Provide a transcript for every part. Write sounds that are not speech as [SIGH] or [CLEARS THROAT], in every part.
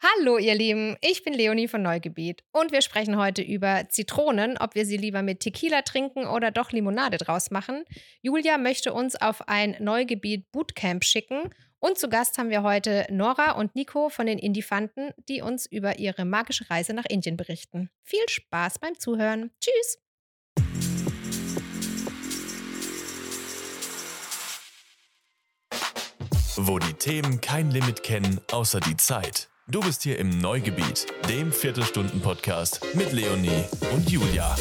Hallo ihr Lieben, ich bin Leonie von Neugebiet und wir sprechen heute über Zitronen, ob wir sie lieber mit Tequila trinken oder doch Limonade draus machen. Julia möchte uns auf ein Neugebiet Bootcamp schicken und zu Gast haben wir heute Nora und Nico von den Indifanten, die uns über ihre magische Reise nach Indien berichten. Viel Spaß beim Zuhören. Tschüss! Wo die Themen kein Limit kennen, außer die Zeit. Du bist hier im Neugebiet, dem Viertelstunden-Podcast mit Leonie und Julia.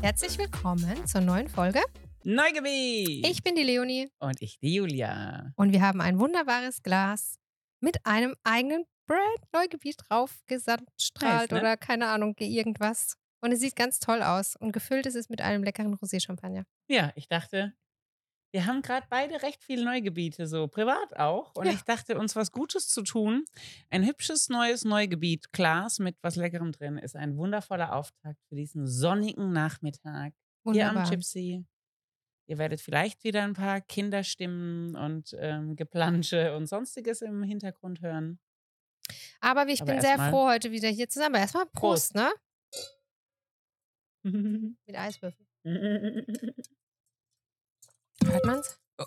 Herzlich willkommen zur neuen Folge. Neugebiet! Ich bin die Leonie Und ich, die Julia. und wir haben ein wunderbares Glas mit einem eigenen Brand Neugebiet drauf gesandstrahlt Nice, ne? oder keine Ahnung, irgendwas. Und es sieht ganz toll aus und gefüllt ist es mit einem leckeren Rosé-Champagner. Ja, ich dachte, wir haben gerade beide recht viele Neugebiete, so privat auch. Und Ja. ich dachte, uns was Gutes zu tun. Ein hübsches neues Neugebiet, Glas mit was Leckerem drin, ist ein wundervoller Auftakt für diesen sonnigen Nachmittag hier am Wunderbar. Gypsy. Ihr werdet vielleicht wieder ein paar Kinderstimmen und ähm, Geplansche und sonstiges im Hintergrund hören. Aber ich Aber bin sehr froh, heute wieder hier zusammen. Aber Erstmal Prost, Prost. ne? [LAUGHS] Mit Eiswürfel. [LAUGHS] Hört man's? [LAUGHS]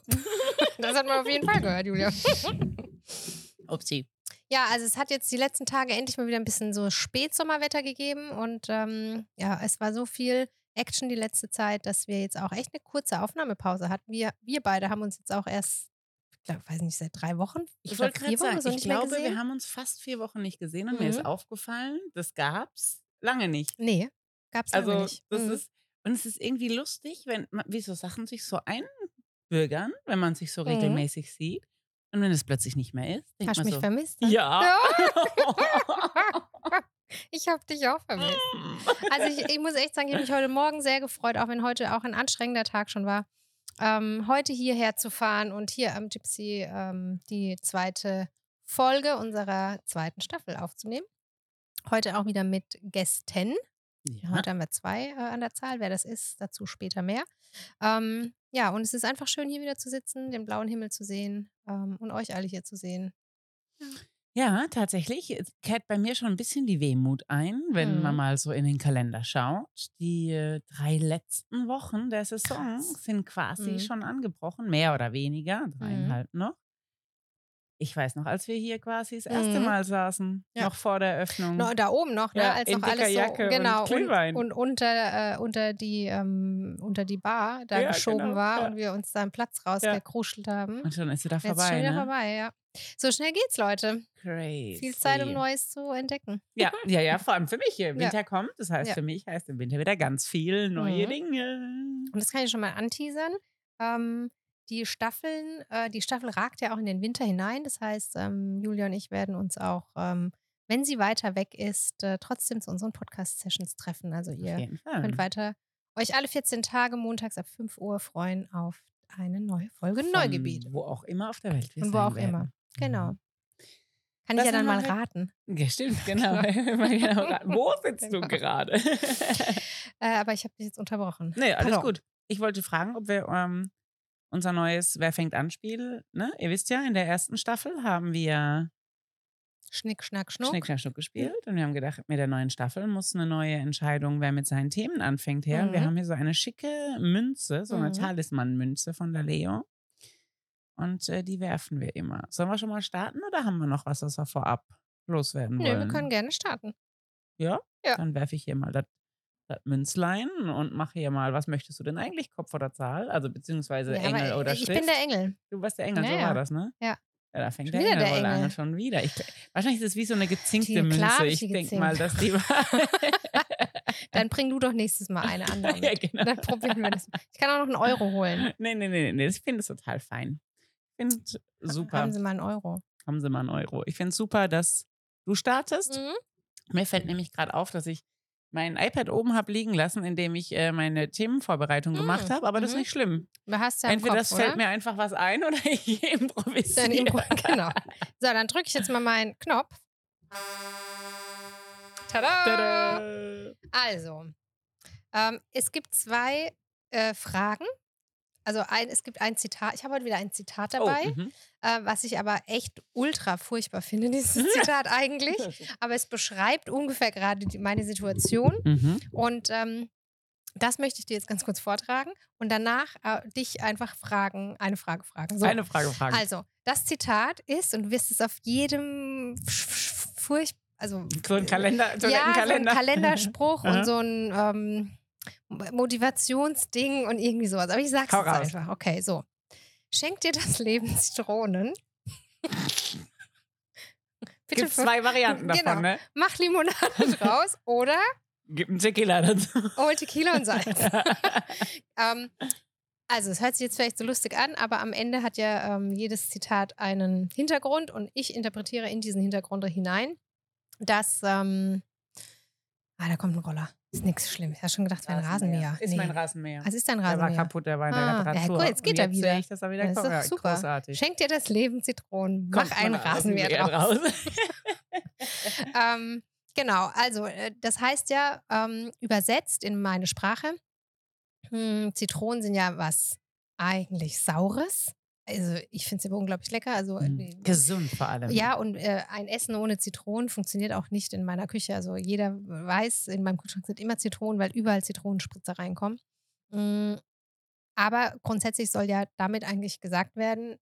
Das hat man auf jeden Fall gehört, Julia. [LAUGHS] Upsi. Ja, also es hat jetzt die letzten Tage endlich mal wieder ein bisschen so Spätsommerwetter gegeben und ähm, ja, es war so viel Action die letzte Zeit, dass wir jetzt auch echt eine kurze Aufnahmepause hatten. Wir, wir beide haben uns jetzt auch erst, ich glaub, weiß nicht, seit drei Wochen. Ich wollte gerade sagen, so ich glaube, wir haben uns fast vier Wochen nicht gesehen und mir Mhm. ist aufgefallen, das gab's lange nicht. Nee, gab's Also lange nicht. das Mhm. ist und es ist irgendwie lustig, wenn man- wie so Sachen sich so einbürgern, wenn man sich so Mhm. regelmäßig sieht und wenn es plötzlich nicht mehr ist, denkt Hast du man mich so, vermisst? ne? ja. [LAUGHS] [LAUGHS] ich habe dich auch vermisst. Also ich, ich muss echt sagen, ich habe mich heute Morgen sehr gefreut, auch wenn heute auch ein anstrengender Tag schon war, ähm, heute hierher zu fahren und hier am Gypsy ähm, die zweite Folge unserer zweiten Staffel aufzunehmen. Heute auch wieder mit Gästen. Ja. Heute haben wir zwei äh, an der Zahl. Wer das ist, dazu später mehr. Ähm, ja, und es ist einfach schön, hier wieder zu sitzen, den blauen Himmel zu sehen ähm, und euch alle hier zu sehen. Ja, tatsächlich es kehrt bei mir schon ein bisschen die Wehmut ein, wenn man Mhm. mal so in den Kalender schaut. Die äh, drei letzten Wochen der Saison Krass. sind quasi Mhm. schon angebrochen, mehr oder weniger, dreieinhalb noch. Ich weiß noch, als wir hier quasi das erste Mhm. Mal saßen, Ja. noch vor der Öffnung. No, da oben noch, ne? Ja, als noch alles Jacke so und genau und, Glühwein. und unter, äh, unter die ähm, unter die Bar da Ja, geschoben genau, war ja. und wir uns da einen Platz rausgekruschelt haben. und schon ist sie da Jetzt vorbei, schon wieder ne? vorbei, ja. So schnell geht's, Leute. Crazy. Viel Zeit, um Neues zu entdecken. Ja, [LAUGHS] ja, ja, vor allem für mich hier. Ja. Winter kommt, das heißt Ja. für mich heißt im Winter wieder ganz viel neue Mhm. Dinge. Und das kann ich schon mal anteasern. Ähm, die Staffeln, äh, die Staffel ragt ja auch in den Winter hinein. Das heißt, ähm, Julia und ich werden uns auch, ähm, wenn sie weiter weg ist, äh, trotzdem zu unseren Podcast-Sessions treffen. Also ihr könnt weiter euch alle 14 Tage montags ab 5 Uhr freuen auf eine neue Folge Von Neugebiet. Wo auch immer auf der Welt wir Und wo auch werden. immer. Genau. Mhm. Kann Was ich ja dann mal raten. Ja, stimmt, [LAUGHS] genau. [LAUGHS] Genau ra- Wo [LAUGHS] sitzt du Genau. gerade? Äh, aber ich habe dich jetzt unterbrochen. nee, alles Pardon. gut. Ich wollte fragen, ob wir ähm, unser neues Wer fängt an Spiel, ne? Ihr wisst ja, in der ersten Staffel haben wir Schnick, schnack, schnuck. Schnick, Schnack, Schnuck gespielt und wir haben gedacht, mit der neuen Staffel muss eine neue Entscheidung, wer mit seinen Themen anfängt, her. Und wir Mhm. haben hier so eine schicke Münze, so eine Mhm. Talisman-Münze von der Leo. Und äh, die werfen wir immer. Sollen wir schon mal starten oder haben wir noch was, was wir vorab loswerden Nö, wollen? wir können gerne starten. Ja? Ja. Dann werfe ich hier mal das das Münzlein und mache hier mal, was möchtest du denn eigentlich, Kopf oder Zahl? Also beziehungsweise Ja, Engel oder ich Schrift. bin der Engel. Du warst der Engel, Ja, so war das, ne? Ja. Ja, da fängt Schon der Engel wohl an schon wieder. Ich, wahrscheinlich ist es wie so eine gezinkte Die- Münze. ich Ich denke mal, dass die war. [LAUGHS] Dann bring du doch nächstes Mal eine [LAUGHS] andere ja, genau. Dann probieren wir das. Ich kann auch noch einen Euro holen. [LAUGHS] Nee, nee, nee, nee, ich finde es total fein. Ich finde super. Haben Sie mal einen Euro. Haben Sie mal einen Euro. Ich finde es super, dass du startest. Mhm. Mir fällt nämlich gerade auf, dass ich mein iPad oben habe liegen lassen, in dem ich äh, meine Themenvorbereitung Mm, gemacht habe, aber das ist mhm. nicht schlimm. Du hast ja Entweder Kopf, das fällt oder? mir einfach was ein oder [LAUGHS] ich Dann improvisiere. Impro genau. So, dann drücke ich jetzt mal meinen Knopf. Tada! Tada! Also, ähm, es gibt zwei äh, Fragen Also ein, es gibt ein Zitat, ich habe heute wieder ein Zitat Oh, dabei, mhm. äh, was ich aber echt ultra furchtbar finde, dieses [LAUGHS] Zitat eigentlich. Aber es beschreibt ungefähr gerade die, meine Situation. Mhm. Und ähm, das möchte ich dir jetzt ganz kurz vortragen und danach äh, dich einfach fragen, eine Frage fragen. So. Eine Frage fragen. Also, das Zitat ist, und du wirst es auf jedem furcht, also so ein Kalender, so ja, ein so ein Kalender. Kalenderspruch [LAUGHS] und so ein ähm, Motivationsding und irgendwie sowas. Aber ich sag's Hau jetzt raus. einfach. Okay, so. Schenkt dir das Leben Zitronen? [LAUGHS] Bitte Gibt zwei Varianten davon, Genau. ne? mach Limonade [LAUGHS] draus oder Gib einen Tequila dazu. hol Tequila und Salz. [LAUGHS] ähm, also, es hört sich jetzt vielleicht so lustig an, aber am Ende hat ja ähm, jedes Zitat einen Hintergrund und ich interpretiere in diesen Hintergrund hinein, dass. Ähm, ah, da kommt ein Roller. Ist nichts Schlimmes. Ich habe schon gedacht, es wäre ein Rasenmäher. Ist Nee. mein Rasenmäher. Also ist ein der war Rasenmäher. kaputt, der war in der Ah, ja, Reparatur. gut, jetzt geht er wieder. ich, dass er wieder Das ist kommt. doch Ja, super. Großartig. Schenk dir das Leben Zitronen. Mach einen Rasenmäher draus. [LAUGHS] ähm, genau, also äh, das heißt ja ähm, übersetzt in meine Sprache, hm, Zitronen sind ja was eigentlich Saures. Also ich finde es aber unglaublich lecker. Also äh, Mhm. Gesund vor allem. ja, und äh, ein Essen ohne Zitronen funktioniert auch nicht in meiner Küche. Also jeder weiß, in meinem Kühlschrank sind immer Zitronen, weil überall Zitronenspritzer reinkommen. Mm, Aber grundsätzlich soll ja damit eigentlich gesagt werden,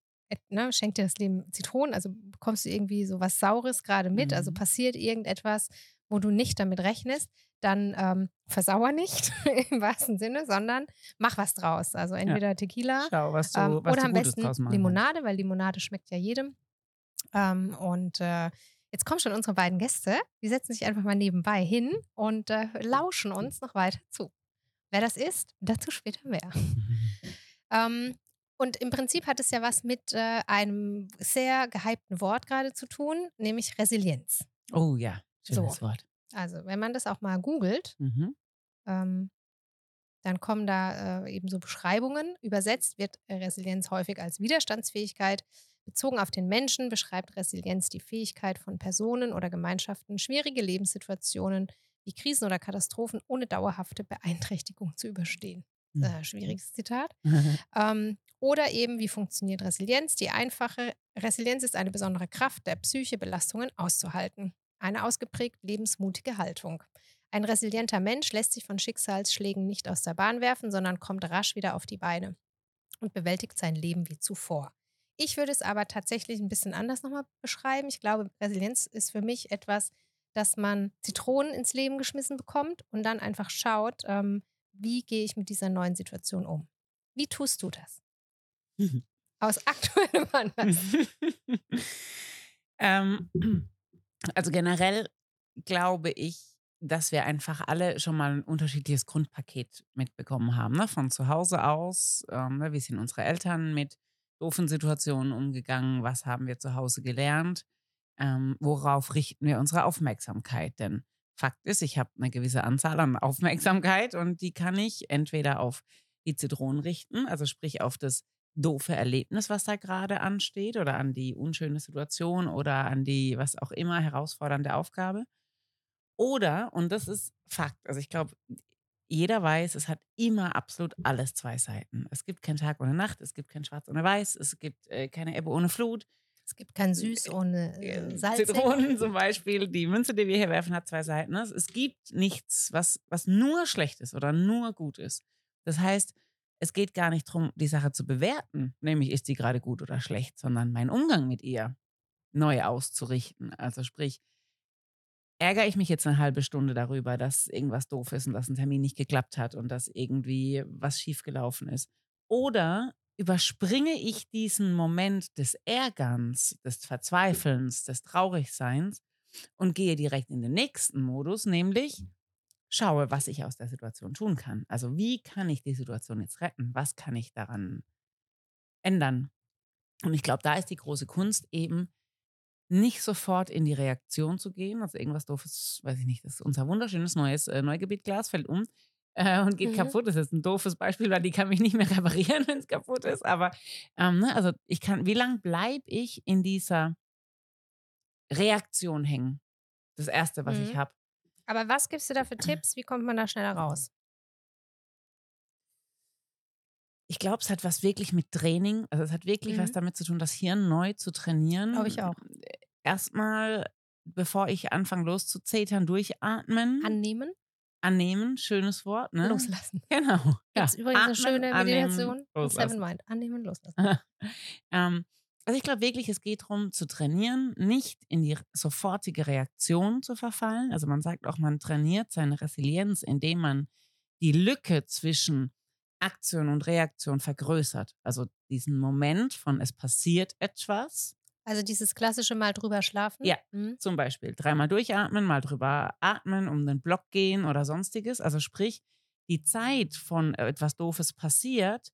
ne, schenk dir das Leben Zitronen, also bekommst du irgendwie so was Saures gerade mit, also Mhm. passiert irgendetwas, wo du nicht damit rechnest, dann ähm, versauer nicht [LAUGHS] im wahrsten Sinne, sondern mach was draus. Also entweder Tequila Schau, was du, ähm, was oder am Gutes besten Limonade, weil Limonade schmeckt ja jedem. Ähm, und äh, jetzt kommen schon unsere beiden Gäste. Die setzen sich einfach mal nebenbei hin und äh, lauschen uns noch weiter zu. Wer das ist, dazu später mehr. [LAUGHS] Ähm, und im Prinzip hat es ja was mit äh, einem sehr gehypten Wort gerade zu tun, nämlich Resilienz. Oh ja, schönes So. Wort. Also, wenn man das auch mal googelt, Mhm. ähm, dann kommen da äh, eben so Beschreibungen. Übersetzt wird Resilienz häufig als Widerstandsfähigkeit. Bezogen auf den Menschen beschreibt Resilienz die Fähigkeit von Personen oder Gemeinschaften, schwierige Lebenssituationen wie Krisen oder Katastrophen ohne dauerhafte Beeinträchtigung zu überstehen. Mhm. Äh, schwieriges Zitat. [LAUGHS] Ähm, oder eben, wie funktioniert Resilienz? Die einfache Resilienz ist eine besondere Kraft der Psyche, Belastungen auszuhalten. Eine ausgeprägt lebensmutige Haltung. Ein resilienter Mensch lässt sich von Schicksalsschlägen nicht aus der Bahn werfen, sondern kommt rasch wieder auf die Beine und bewältigt sein Leben wie zuvor. Ich würde es aber tatsächlich ein bisschen anders nochmal beschreiben. Ich glaube, Resilienz ist für mich etwas, dass man Zitronen ins Leben geschmissen bekommt und dann einfach schaut, ähm, wie gehe ich mit dieser neuen Situation um. Wie tust du das? Aus [LAUGHS] aktuellem Anlass. [LAUGHS] ähm, also generell glaube ich, dass wir einfach alle schon mal ein unterschiedliches Grundpaket mitbekommen haben. Ne? Von zu Hause aus, ähm, ne? wie sind unsere Eltern mit doofen Situationen umgegangen, was haben wir zu Hause gelernt, ähm, worauf richten wir unsere Aufmerksamkeit. Denn Fakt ist, ich habe eine gewisse Anzahl an Aufmerksamkeit und die kann ich entweder auf die Zitronen richten, also sprich auf das doofe Erlebnis, was da gerade ansteht oder an die unschöne Situation oder an die, was auch immer, herausfordernde Aufgabe. Oder, und das ist Fakt, also ich glaube, jeder weiß, es hat immer absolut alles zwei Seiten. Es gibt keinen Tag ohne Nacht, es gibt kein Schwarz ohne Weiß, es gibt äh, keine Ebbe ohne Flut. Es gibt kein Süß ohne äh, Äh, Salz. Zitronen zum Beispiel, die Münze, die wir hier werfen, hat zwei Seiten. ne? Es gibt nichts, was, was nur schlecht ist oder nur gut ist. Das heißt, es geht gar nicht darum, die Sache zu bewerten, nämlich ist sie gerade gut oder schlecht, sondern meinen Umgang mit ihr neu auszurichten. Also sprich, ärgere ich mich jetzt eine halbe Stunde darüber, dass irgendwas doof ist und dass ein Termin nicht geklappt hat und dass irgendwie was schiefgelaufen ist. Oder überspringe ich diesen Moment des Ärgerns, des Verzweifelns, des Traurigseins und gehe direkt in den nächsten Modus, nämlich schaue, was ich aus der Situation tun kann. Also wie kann ich die Situation jetzt retten? Was kann ich daran ändern? Und ich glaube, da ist die große Kunst eben, nicht sofort in die Reaktion zu gehen. Also irgendwas doofes, weiß ich nicht, das ist unser wunderschönes neues äh, Neugebietglas fällt um [LAUGHS] äh, und geht Mhm. kaputt. Das ist ein doofes Beispiel, weil die kann mich nicht mehr reparieren, [LAUGHS] wenn es kaputt ist. Aber ähm, ne, also ich kann, wie lange bleibe ich in dieser Reaktion hängen? Das Erste, was ich Mhm. habe. Aber was gibst du da für Tipps? Wie kommt man da schneller raus? ich glaube, es hat was wirklich mit Training, also es hat wirklich was Mhm. damit zu tun, das Hirn neu zu trainieren. Glaube ich auch. Erstmal, bevor ich anfange loszuzetern, durchatmen, Annehmen, annehmen, schönes Wort, ne? loslassen. [LAUGHS] Genau. Ja. Gibt es übrigens eine Atmen, schöne annehmen, Meditation loslassen. Seven Mind. Annehmen, loslassen. [LAUGHS] ähm, also ich glaube wirklich, es geht darum zu trainieren, nicht in die sofortige Reaktion zu verfallen. Also man sagt auch, man trainiert seine Resilienz, indem man die Lücke zwischen Aktion und Reaktion vergrößert. Also diesen Moment von es passiert etwas, Also dieses klassische Mal drüber schlafen. Ja. Mhm. zum Beispiel dreimal durchatmen, mal drüber atmen, um den Block gehen oder sonstiges. Also sprich, die Zeit von äh, etwas Doofes passiert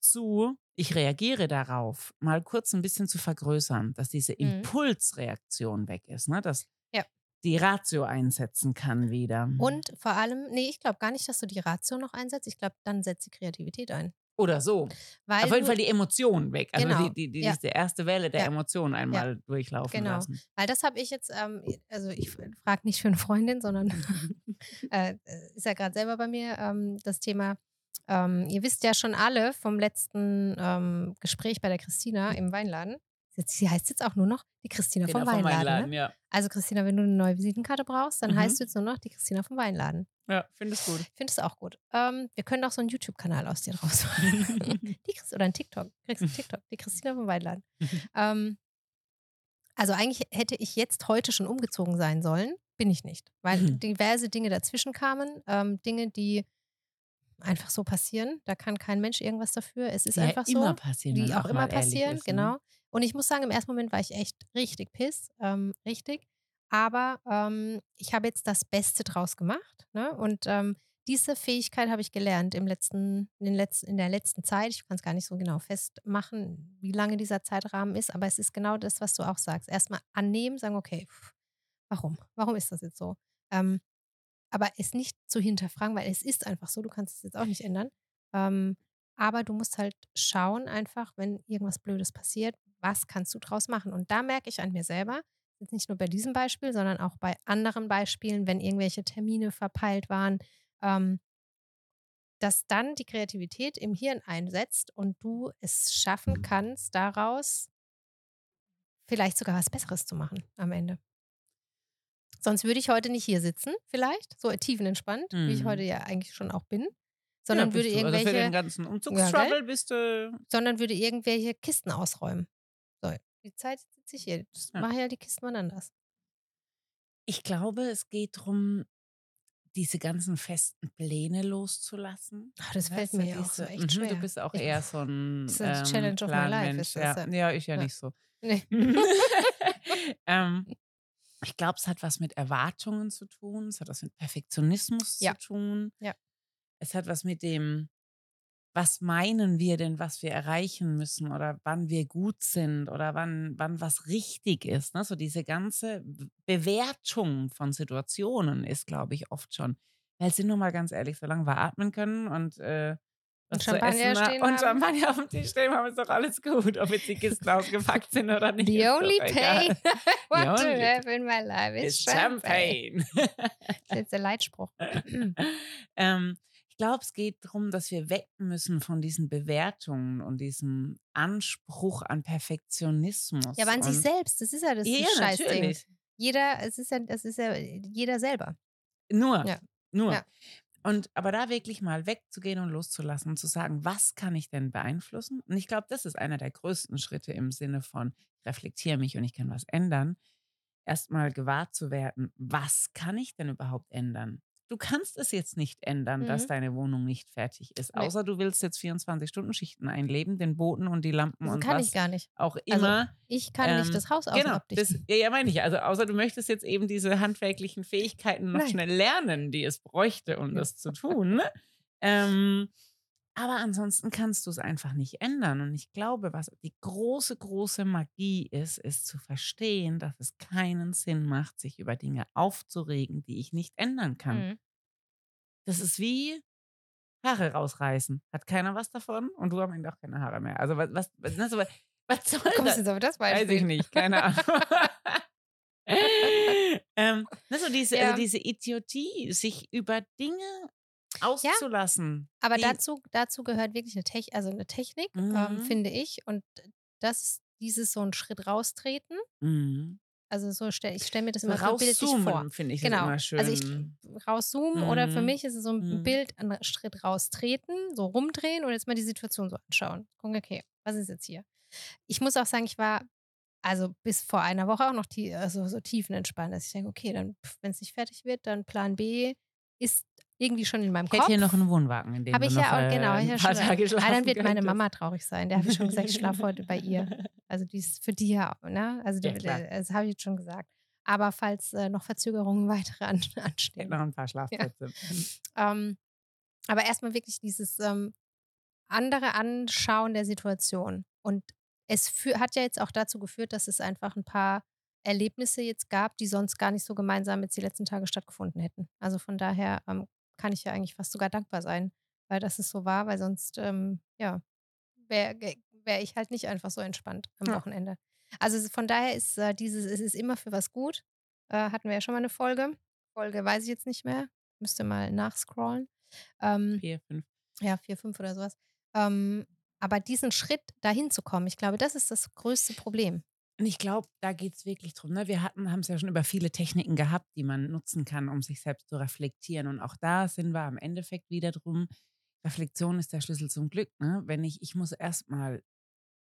zu, ich reagiere darauf, mal kurz ein bisschen zu vergrößern, dass diese Mhm. Impulsreaktion weg ist, ne? dass Ja. die Ratio einsetzen kann wieder. Und vor allem, nee, ich glaube gar nicht, dass du die Ratio noch einsetzt. Ich glaube, dann setzt die Kreativität ein. Oder so. Weil Auf jeden Fall die Emotionen weg. Also Genau. die, die, die, Ja. diese erste Welle der Ja. Emotionen einmal durchlaufen Genau. lassen. weil das habe ich jetzt, ähm, also ich frage nicht für eine Freundin, sondern [LAUGHS] äh, ist ja gerade selber bei mir ähm, das Thema. Ähm, ihr wisst ja schon alle vom letzten ähm, Gespräch bei der Christina im Weinladen. Sie heißt jetzt auch nur noch die Christina vom vom Weinladen. Weinladen, ne? ja. Also Christina, wenn du eine neue Visitenkarte brauchst, dann Mhm. heißt du jetzt nur noch die Christina vom Weinladen. Ja, finde es gut. Ich finde es auch gut. Ähm, wir können auch so einen YouTube-Kanal aus dir draus machen. [LAUGHS] oder ein TikTok. Kriegst du TikTok, die Christina vom Weinladen. [LAUGHS] ähm, also eigentlich hätte ich jetzt heute schon umgezogen sein sollen. Bin ich nicht. Weil Mhm. diverse Dinge dazwischen kamen. Ähm, Dinge, die einfach so passieren. Da kann kein Mensch irgendwas dafür. Es ist Die einfach so passieren, die auch auch immer passieren, ist, ne? genau. Und ich muss sagen, im ersten Moment war ich echt richtig piss, ähm, richtig. Aber ähm, ich habe jetzt das Beste draus gemacht. Ne? Und ähm, diese Fähigkeit habe ich gelernt im letzten, in, den letzten, in der letzten Zeit. Ich kann es gar nicht so genau festmachen, wie lange dieser Zeitrahmen ist, aber es ist genau das, was du auch sagst. Erstmal annehmen, sagen, okay, pff, warum? Warum ist das jetzt so? Ähm, aber es nicht zu hinterfragen, weil es ist einfach so, du kannst es jetzt auch nicht ändern. Ähm, aber du musst halt schauen, einfach, wenn irgendwas Blödes passiert, was kannst du draus machen? Und da merke ich an mir selber, jetzt nicht nur bei diesem Beispiel, sondern auch bei anderen Beispielen, wenn irgendwelche Termine verpeilt waren, ähm, dass dann die Kreativität im Hirn einsetzt und du es schaffen kannst, daraus vielleicht sogar was Besseres zu machen am Ende. Sonst würde ich heute nicht hier sitzen, vielleicht, so tiefenentspannt, wie ich Mhm. heute ja eigentlich schon auch bin, sondern ja, würde du. Also für irgendwelche den ganzen Ja, Umzugstrouble gell? bist du. sondern würde irgendwelche Kisten ausräumen. So, die Zeit sitze ich hier. Das Ja. mache ja die Kisten mal anders. Ich glaube, es geht darum, diese ganzen festen Pläne loszulassen. Ach, das fällt Weißt mir ja auch so echt mhm, schwer. Du bist auch Ich- eher so ein Das ist eine Challenge of my life, ist das, ja. ja. ja, ich ja, Ja. nicht so. Nee. [LAUGHS] [LAUGHS] ähm, ich glaube, es hat was mit Erwartungen zu tun, es hat was mit Perfektionismus Ja. zu tun. Ja. Es hat was mit dem, was meinen wir denn, was wir erreichen müssen oder wann wir gut sind oder wann, wann was richtig ist. Ne? So diese ganze Bewertung von Situationen ist, glaube ich, oft schon. Weil sind nur mal ganz ehrlich, solange wir atmen können und äh, zu Champagner stehen und. Champagner auf dem Tisch stehen haben, ist doch alles gut. Ob jetzt die Kisten [LAUGHS] ausgepackt sind oder nicht. The only pain [LAUGHS] [LAUGHS] what to only have in my life is Ist champagne. Champagne. Das ist jetzt der Leitspruch. ähm, ich glaube, es geht darum, dass wir weg müssen von diesen Bewertungen und diesem Anspruch an Perfektionismus. Ja, aber an sich und- selbst, das ist ja das Ja, Scheißding. Jeder, es ist ja, das ist ja jeder selber. Nur. Ja. Nur. Ja. Und aber da wirklich mal wegzugehen und loszulassen und zu sagen, was kann ich denn beeinflussen? Und ich glaube, das ist einer der größten Schritte im Sinne von, reflektiere mich und ich kann was ändern. Erstmal gewahr zu werden, was kann ich denn überhaupt ändern? Du kannst es jetzt nicht ändern, dass Mhm. deine Wohnung nicht fertig ist. Nee. Außer du willst jetzt 24-Stunden-Schichten einleben, den Boden und die Lampen Das und kann was ich gar nicht. auch Also, immer. Ich kann nicht Ähm, das Haus Genau, das, ja, ja, meine ich. Also außer du möchtest jetzt eben diese handwerklichen Fähigkeiten noch Nein. schnell lernen, die es bräuchte, um das zu [LAUGHS] tun. ähm, aber ansonsten kannst du es einfach nicht ändern. Und ich glaube, was die große, große Magie ist, ist zu verstehen, dass es keinen Sinn macht, sich über Dinge aufzuregen, die ich nicht ändern kann. Mhm. Das ist wie Haare rausreißen. Hat keiner was davon und du am Ende auch keine Haare mehr. Also was, was, was, ne, so, was soll Kommst das? jetzt auf das Weiß Beispiel? ich nicht, keine Ahnung. [LAUGHS] [LAUGHS] ähm, ne, so diese, Ja. also diese Idiotie, sich über Dinge auszulassen. Aber Die- dazu, dazu gehört wirklich eine, Tech, also eine Technik, ähm, Mhm. finde ich. Und das ist dieses so einen Schritt raustreten. Mhm. Also so stell, ich stelle mir das immer so bildlich vor. rauszoomen, finde ich Genau. immer schön. Also ich rauszoomen oder für Mhm. mich ist es so ein Mhm. Bild, einen Schritt raustreten, so rumdrehen und jetzt mal die Situation so anschauen. Gucken, okay, was ist jetzt hier? Ich muss auch sagen, ich war also bis vor einer Woche auch noch tie also so tiefenentspannt, dass ich denke, okay, dann, wenn es nicht fertig wird, dann Plan B ist irgendwie schon in meinem ich Kopf. hätte hier noch einen Wohnwagen, in dem Habe ich ja auch, genau. ein Ja, paar schon, Tage ah, schlafen dann wird meine. Mama traurig sein. Der habe ich schon gesagt, ich schlafe heute bei ihr. [LAUGHS] Also die ist für die ja, ne? Also Ja, der, das habe ich jetzt schon gesagt. Aber falls äh, noch Verzögerungen [LAUGHS] weitere an, anstehen. noch ein paar Schlafplätze. Ähm, aber erstmal wirklich dieses ähm, andere Anschauen der Situation. Und es hat ja jetzt auch dazu geführt, dass es einfach ein paar Erlebnisse jetzt gab, die sonst gar nicht so gemeinsam jetzt die letzten Tage stattgefunden hätten. Also von daher ähm, kann ich ja eigentlich fast sogar dankbar sein, weil das es so war, weil sonst, ähm, ja, wäre wär ich halt nicht einfach so entspannt am Ja. Wochenende. Also von daher ist äh, dieses, es ist immer für was gut. Äh, hatten wir ja schon mal eine Folge. Folge weiß ich jetzt nicht mehr. Müsste mal nachscrollen. Ähm, Vier, fünf. ja, vier, fünf oder sowas. Ähm, aber diesen Schritt dahin zu kommen, ich glaube, das ist das größte Problem. Und ich glaube, da geht es wirklich drum. Ne? Wir haben es ja schon über viele Techniken gehabt, die man nutzen kann, um sich selbst zu reflektieren. Und auch da sind wir am Endeffekt wieder drum. Reflexion ist der Schlüssel zum Glück. Ne? Wenn ich, ich muss erstmal,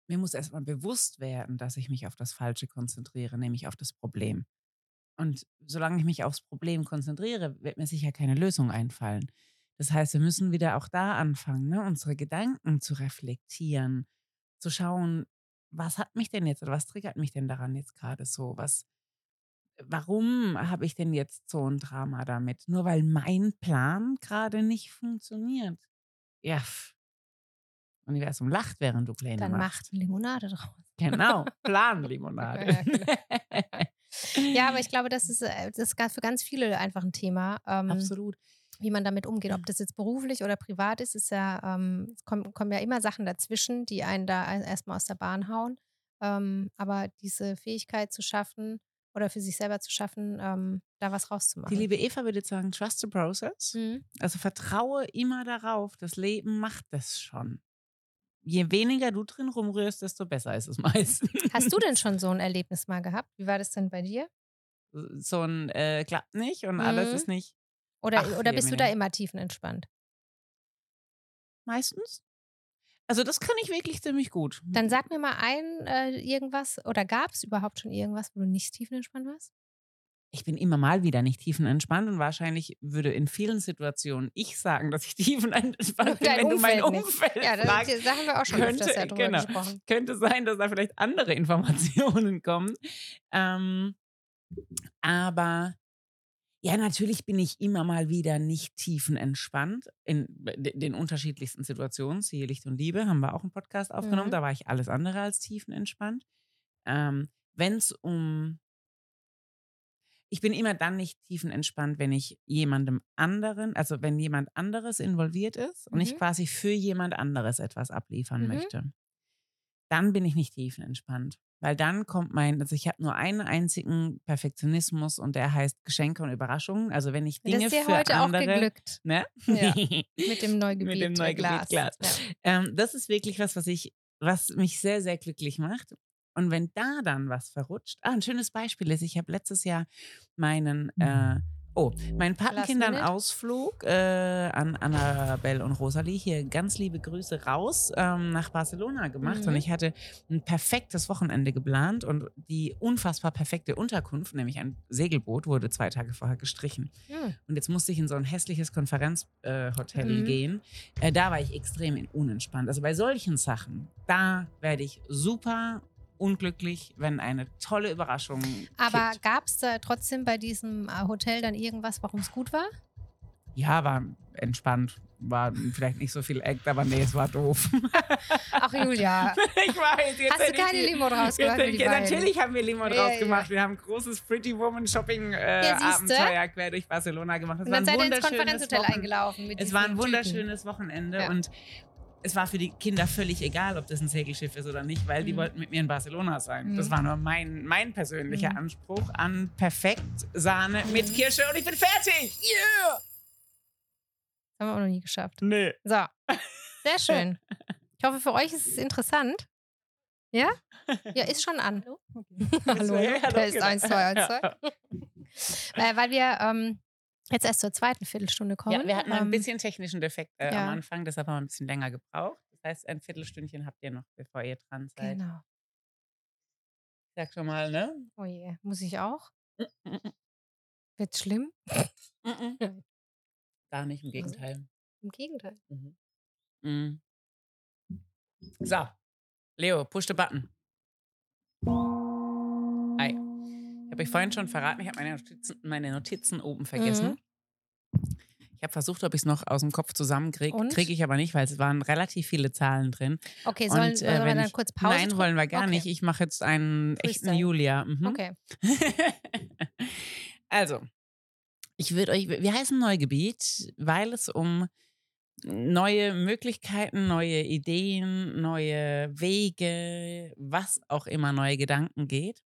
mir muss erstmal bewusst werden, dass ich mich auf das Falsche konzentriere, nämlich auf das Problem. Und solange ich mich aufs Problem konzentriere, wird mir sicher keine Lösung einfallen. Das heißt, wir müssen wieder auch da anfangen, ne? unsere Gedanken zu reflektieren, zu schauen, was hat mich denn jetzt oder was triggert mich denn daran jetzt gerade so? Was, warum habe ich denn jetzt so ein Drama damit? Nur weil mein Plan gerade nicht funktioniert. Ja. Universum lacht, während du Pläne Dann machst. macht Limonade draus. Genau, [LAUGHS] Planlimonade. Ja, genau. [LAUGHS] Ja, aber ich glaube, das ist, äh, das ist für ganz viele einfach ein Thema. Ähm, Absolut. Wie man damit umgeht. Ob das jetzt beruflich oder privat ist, ist ja, ähm, es kommen, kommen ja immer Sachen dazwischen, die einen da ein- erstmal aus der Bahn hauen. Ähm, aber diese Fähigkeit zu schaffen oder für sich selber zu schaffen, ähm, da was rauszumachen. Die liebe Eva würde jetzt sagen, trust the process. Mhm. Also vertraue immer darauf, das Leben macht das schon. Je weniger du drin rumrührst, desto besser ist es [LAUGHS] meistens. Hast du denn schon so ein Erlebnis mal gehabt? Wie war das denn bei dir? so ein äh, klappt nicht und alles Mhm. ist nicht Oder, Ach, oder bist du da immer tiefenentspannt? meistens. Also das kann ich wirklich ziemlich gut. Dann sag mir mal ein, äh, irgendwas, oder gab es überhaupt schon irgendwas, wo du nicht tiefenentspannt warst? Ich bin immer mal wieder nicht tiefenentspannt und wahrscheinlich würde in vielen Situationen ich sagen, dass ich [LAUGHS] tiefenentspannt bin, wenn du mein Umfeld nicht. Umfeld Ja, das, fragst. da haben wir auch schon könnte, öfters ja drüber genau. gesprochen. Könnte sein, dass da vielleicht andere Informationen kommen. Ähm, aber ja, natürlich bin ich immer mal wieder nicht tiefenentspannt in de- den unterschiedlichsten Situationen. Siehe Licht und Liebe haben wir auch einen Podcast aufgenommen. Mhm. Da war ich alles andere als tiefenentspannt. Ähm, Wenn es um ich bin immer dann nicht tiefenentspannt, wenn ich jemandem anderen, also wenn jemand anderes involviert ist und ich Mhm. quasi für jemand anderes etwas abliefern Mhm. möchte. Dann bin ich nicht tiefenentspannt. Weil dann kommt mein, also ich habe nur einen einzigen Perfektionismus und der heißt Geschenke und Überraschungen. Also wenn ich Das Dinge ist dir für heute andere, auch geglückt. ne? Ja. [LAUGHS] Mit dem Neugebiet. Mit dem äh, Neugebiet Glas. Ja. Ähm, das ist wirklich was, was ich, was mich sehr, sehr glücklich macht. Und wenn da dann was verrutscht, ah, ein schönes Beispiel ist, ich habe letztes Jahr meinen, äh, oh, meinen Patenkindern. Ausflug äh, an Annabelle und Rosalie hier ganz liebe Grüße raus ähm, nach Barcelona gemacht. Mhm. Und ich hatte ein perfektes Wochenende geplant und die unfassbar perfekte Unterkunft, nämlich ein Segelboot, wurde zwei Tage vorher gestrichen. Hm. Und jetzt musste ich in so ein hässliches Konferenzhotel äh, Mhm. gehen. Äh, da war ich extrem unentspannt. Also bei solchen Sachen, da werde ich super unglücklich, wenn eine tolle Überraschung. Aber gab es da trotzdem bei diesem äh, Hotel dann irgendwas, warum es gut war? Ja, war entspannt. War vielleicht nicht so viel Act, aber nee, es war doof. [LAUGHS] Ach, Julia. [LAUGHS] ich weiß, jetzt Hast du keine Limo draus gemacht? Jetzt, für die ja, beiden? natürlich haben wir Limo Ja, draus ja. gemacht. Wir haben ein großes Pretty Woman Shopping äh, Ja. Abenteuer quer durch Barcelona gemacht. Es Und dann seid ihr ins wunderschönes Konferenzhotel Wochen- eingelaufen. Es war ein diesen Typen. wunderschönes Wochenende Ja. und es war für die Kinder völlig egal, ob das ein Segelschiff ist oder nicht, weil die Mhm. wollten mit mir in Barcelona sein. Mhm. Das war nur mein, mein persönlicher Mhm. Anspruch an perfekt Sahne mit. Kirsche und ich bin fertig. Yeah! haben wir auch noch nie geschafft. Nö. So, sehr [LAUGHS] schön. Ich hoffe, für euch ist es interessant. Ja? Ja, ist schon an. Hallo, [LAUGHS] Ja, hallo, da ist genau. 1, 2, 1, 2. äh, weil wir ähm, jetzt erst zur zweiten Viertelstunde kommen. Ja, wir hatten ein ähm, bisschen technischen Defekt äh, ja. am Anfang, deshalb haben wir ein bisschen länger gebraucht. Das heißt, ein Viertelstündchen habt ihr noch, bevor ihr dran seid. Genau. Sag schon mal, ne? Oh je, muss ich auch? Wird's schlimm? mm, mm. [LAUGHS] Gar nicht, im Gegenteil. Im Gegenteil. Mhm. Mhm. So, Leo, push the button. Hi. Ich habe euch vorhin schon verraten, ich habe meine Notizen, meine Notizen oben vergessen. Mhm. Ich habe versucht, ob ich es noch aus dem Kopf zusammenkriege. Kriege ich aber nicht, weil es waren relativ viele Zahlen drin. Okay, sollen, Und, äh, sollen wir dann ich- kurz Pause Nein, wollen wir gar Okay. nicht. Ich mache jetzt einen echten. Julia. Mhm. Okay. [LAUGHS] also, ich würde euch, wir heißen Neugebiet, weil es um neue Möglichkeiten, neue Ideen, neue Wege, was auch immer, neue Gedanken geht.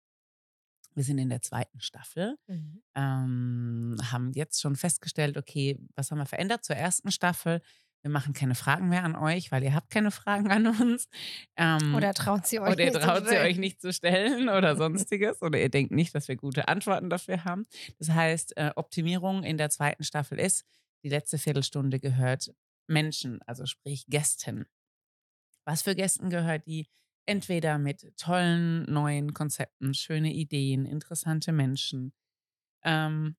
Wir sind in der zweiten Staffel, Mhm. ähm, haben jetzt schon festgestellt, okay, was haben wir verändert zur ersten Staffel? Wir machen keine Fragen mehr an euch, weil ihr habt keine Fragen an uns. Ähm, Oder traut sie euch oder nicht zu traut sie stellen? euch nicht zu stellen oder [LAUGHS] sonstiges. oder ihr denkt nicht, dass wir gute Antworten dafür haben. Das heißt, äh, Optimierung in der zweiten Staffel ist, die letzte Viertelstunde gehört Menschen, also sprich Gästen. Was für Gästen gehört die? Entweder mit tollen neuen Konzepten, schöne Ideen, interessante Menschen. Ähm,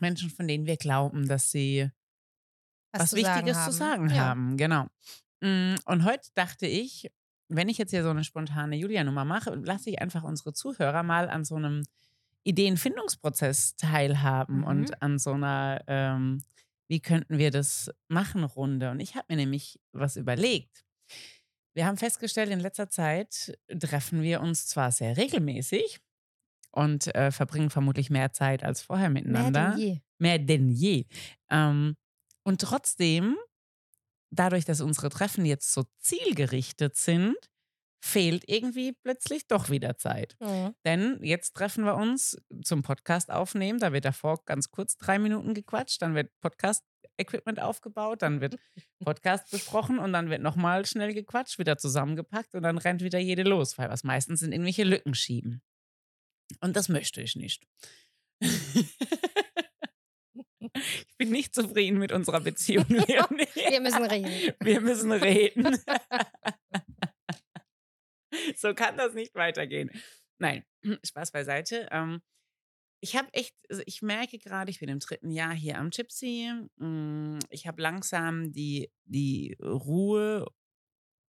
Menschen, von denen wir glauben, dass sie was, zu sagen Wichtiges haben. zu sagen ja. haben. Genau. Mm, Und heute dachte ich, wenn ich jetzt hier so eine spontane Julia-Nummer mache, lasse ich einfach unsere Zuhörer mal an so einem Ideenfindungsprozess teilhaben Mhm. und an so einer, ähm, wie könnten wir das machen, Runde. Und ich habe mir nämlich was überlegt. Wir haben festgestellt, in letzter Zeit treffen wir uns zwar sehr regelmäßig und äh, verbringen vermutlich mehr Zeit als vorher Mehr miteinander denn je. mehr denn je. Ähm, und trotzdem, dadurch, dass unsere Treffen jetzt so zielgerichtet sind, fehlt irgendwie plötzlich doch wieder Zeit. Mhm. Denn jetzt treffen wir uns zum Podcast aufnehmen. Da wird davor ganz kurz drei Minuten gequatscht, dann wird Podcast-Equipment aufgebaut, dann wird [LAUGHS] Podcast besprochen und dann wird nochmal schnell gequatscht, wieder zusammengepackt und dann rennt wieder jede los, weil was meistens sind irgendwelche Lücken schieben. Und das möchte ich nicht. [LAUGHS] ich bin nicht zufrieden mit unserer Beziehung, [LAUGHS] Leonie. Wir müssen reden. Wir müssen reden. so kann das nicht weitergehen. Nein, [CLEARS THROAT] Spaß beiseite. Ähm, ich habe echt, also ich merke gerade, ich bin im dritten Jahr hier am Gypsy. Mm, Ich habe langsam die, die Ruhe,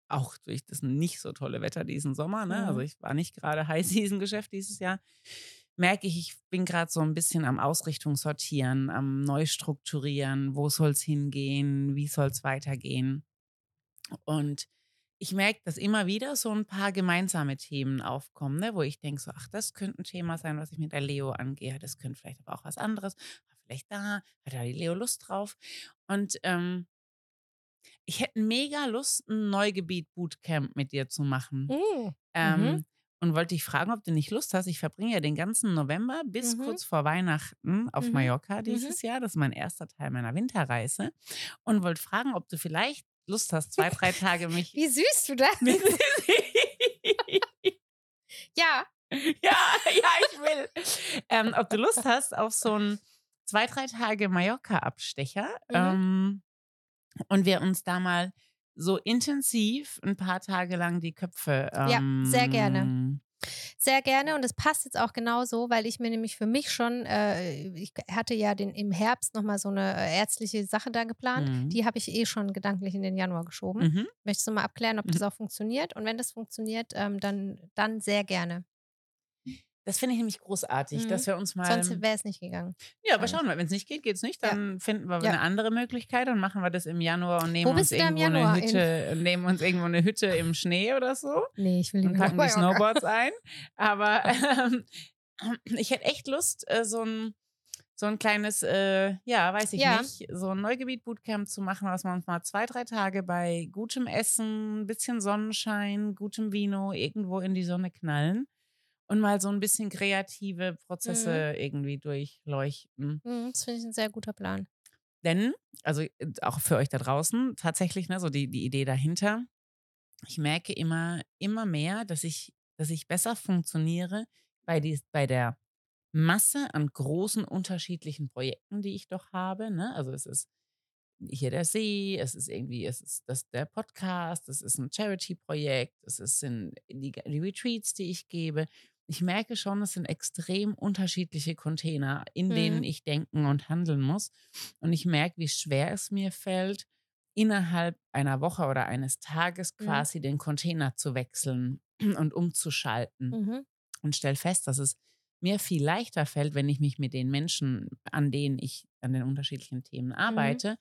auch durch das nicht so tolle Wetter diesen Sommer. Ne? Mhm. Also ich war nicht gerade High-Season-Geschäft [LAUGHS] dieses Jahr. Merke ich, ich bin gerade so ein bisschen am Ausrichtung sortieren, am Neustrukturieren. Wo soll es hingehen? Wie soll es weitergehen? Und ich merke, dass immer wieder so ein paar gemeinsame Themen aufkommen, ne, wo ich denke, so, ach, das könnte ein Thema sein, was ich mit der Leo angehe. Das könnte vielleicht aber auch was anderes. Vielleicht da, hat da die Leo Lust drauf. Und ähm, ich hätte mega Lust, ein Neugebiet-Bootcamp mit dir zu machen. Mhm. Ähm, Mhm. Und wollte dich fragen, ob du nicht Lust hast. Ich verbringe ja den ganzen November bis Mhm. kurz vor Weihnachten auf Mhm. Mallorca dieses Jahr. Das ist mein erster Teil meiner Winterreise. Und wollte fragen, ob du vielleicht Lust hast, zwei, drei Tage mich. Wie süß du das [LAUGHS] [LAUGHS] ja, Ja, ja, ich will. Ähm, ob du Lust hast auf so einen zwei, drei Tage Mallorca-Abstecher. Mhm. Ähm, und wir uns da mal so intensiv ein paar Tage lang die Köpfe. Ähm, Ja, sehr gerne. Sehr gerne und es passt jetzt auch genauso, weil ich mir nämlich für mich schon, äh, ich hatte ja den, im Herbst nochmal so eine äh, ärztliche Sache da geplant. Mhm. Die habe ich eh schon gedanklich in den Januar geschoben. Mhm. Möchtest du mal abklären, ob das auch funktioniert? Und wenn das funktioniert, ähm, dann, dann sehr gerne. Das finde ich nämlich großartig, Mhm. dass wir uns mal. Sonst wäre es nicht gegangen. ja, aber schauen wir, wenn es nicht geht, geht es nicht. Ja. Dann finden wir Ja. eine andere Möglichkeit und machen wir das im Januar und nehmen uns irgendwo eine Hütte, nehmen uns irgendwo eine Hütte im Schnee oder so Nee, ich will und lieber packen die. Snowboards ein. Aber [LAUGHS] ähm, ich hätte echt Lust, äh, so ein so ein kleines, äh, ja, weiß ich Ja. nicht, so ein Neugebiet-Bootcamp zu machen, was wir uns mal zwei, drei Tage bei gutem Essen, bisschen Sonnenschein, gutem Vino irgendwo in die Sonne knallen und mal so ein bisschen kreative Prozesse irgendwie durchleuchten. Mhm, das finde ich ein sehr guter Plan. Denn, also auch für euch da draußen, tatsächlich, ne, so die, die Idee dahinter, ich merke immer, immer mehr, dass ich, dass ich besser funktioniere bei, die, bei der Masse an großen unterschiedlichen Projekten, die ich doch habe. Ne? Also es ist hier der See, es ist irgendwie, es ist das, der Podcast, es ist ein Charity-Projekt, es in, die, die Retreats, die ich gebe. Ich merke schon, es sind extrem unterschiedliche Container, in Mhm. denen ich denken und handeln muss. Und ich merke, wie schwer es mir fällt, innerhalb einer Woche oder eines Tages Mhm. quasi den Container zu wechseln [CLEARS THROAT] und umzuschalten Mhm. und stelle fest, dass es mir viel leichter fällt, wenn ich mich mit den Menschen, an denen ich an den unterschiedlichen Themen Mhm. arbeite,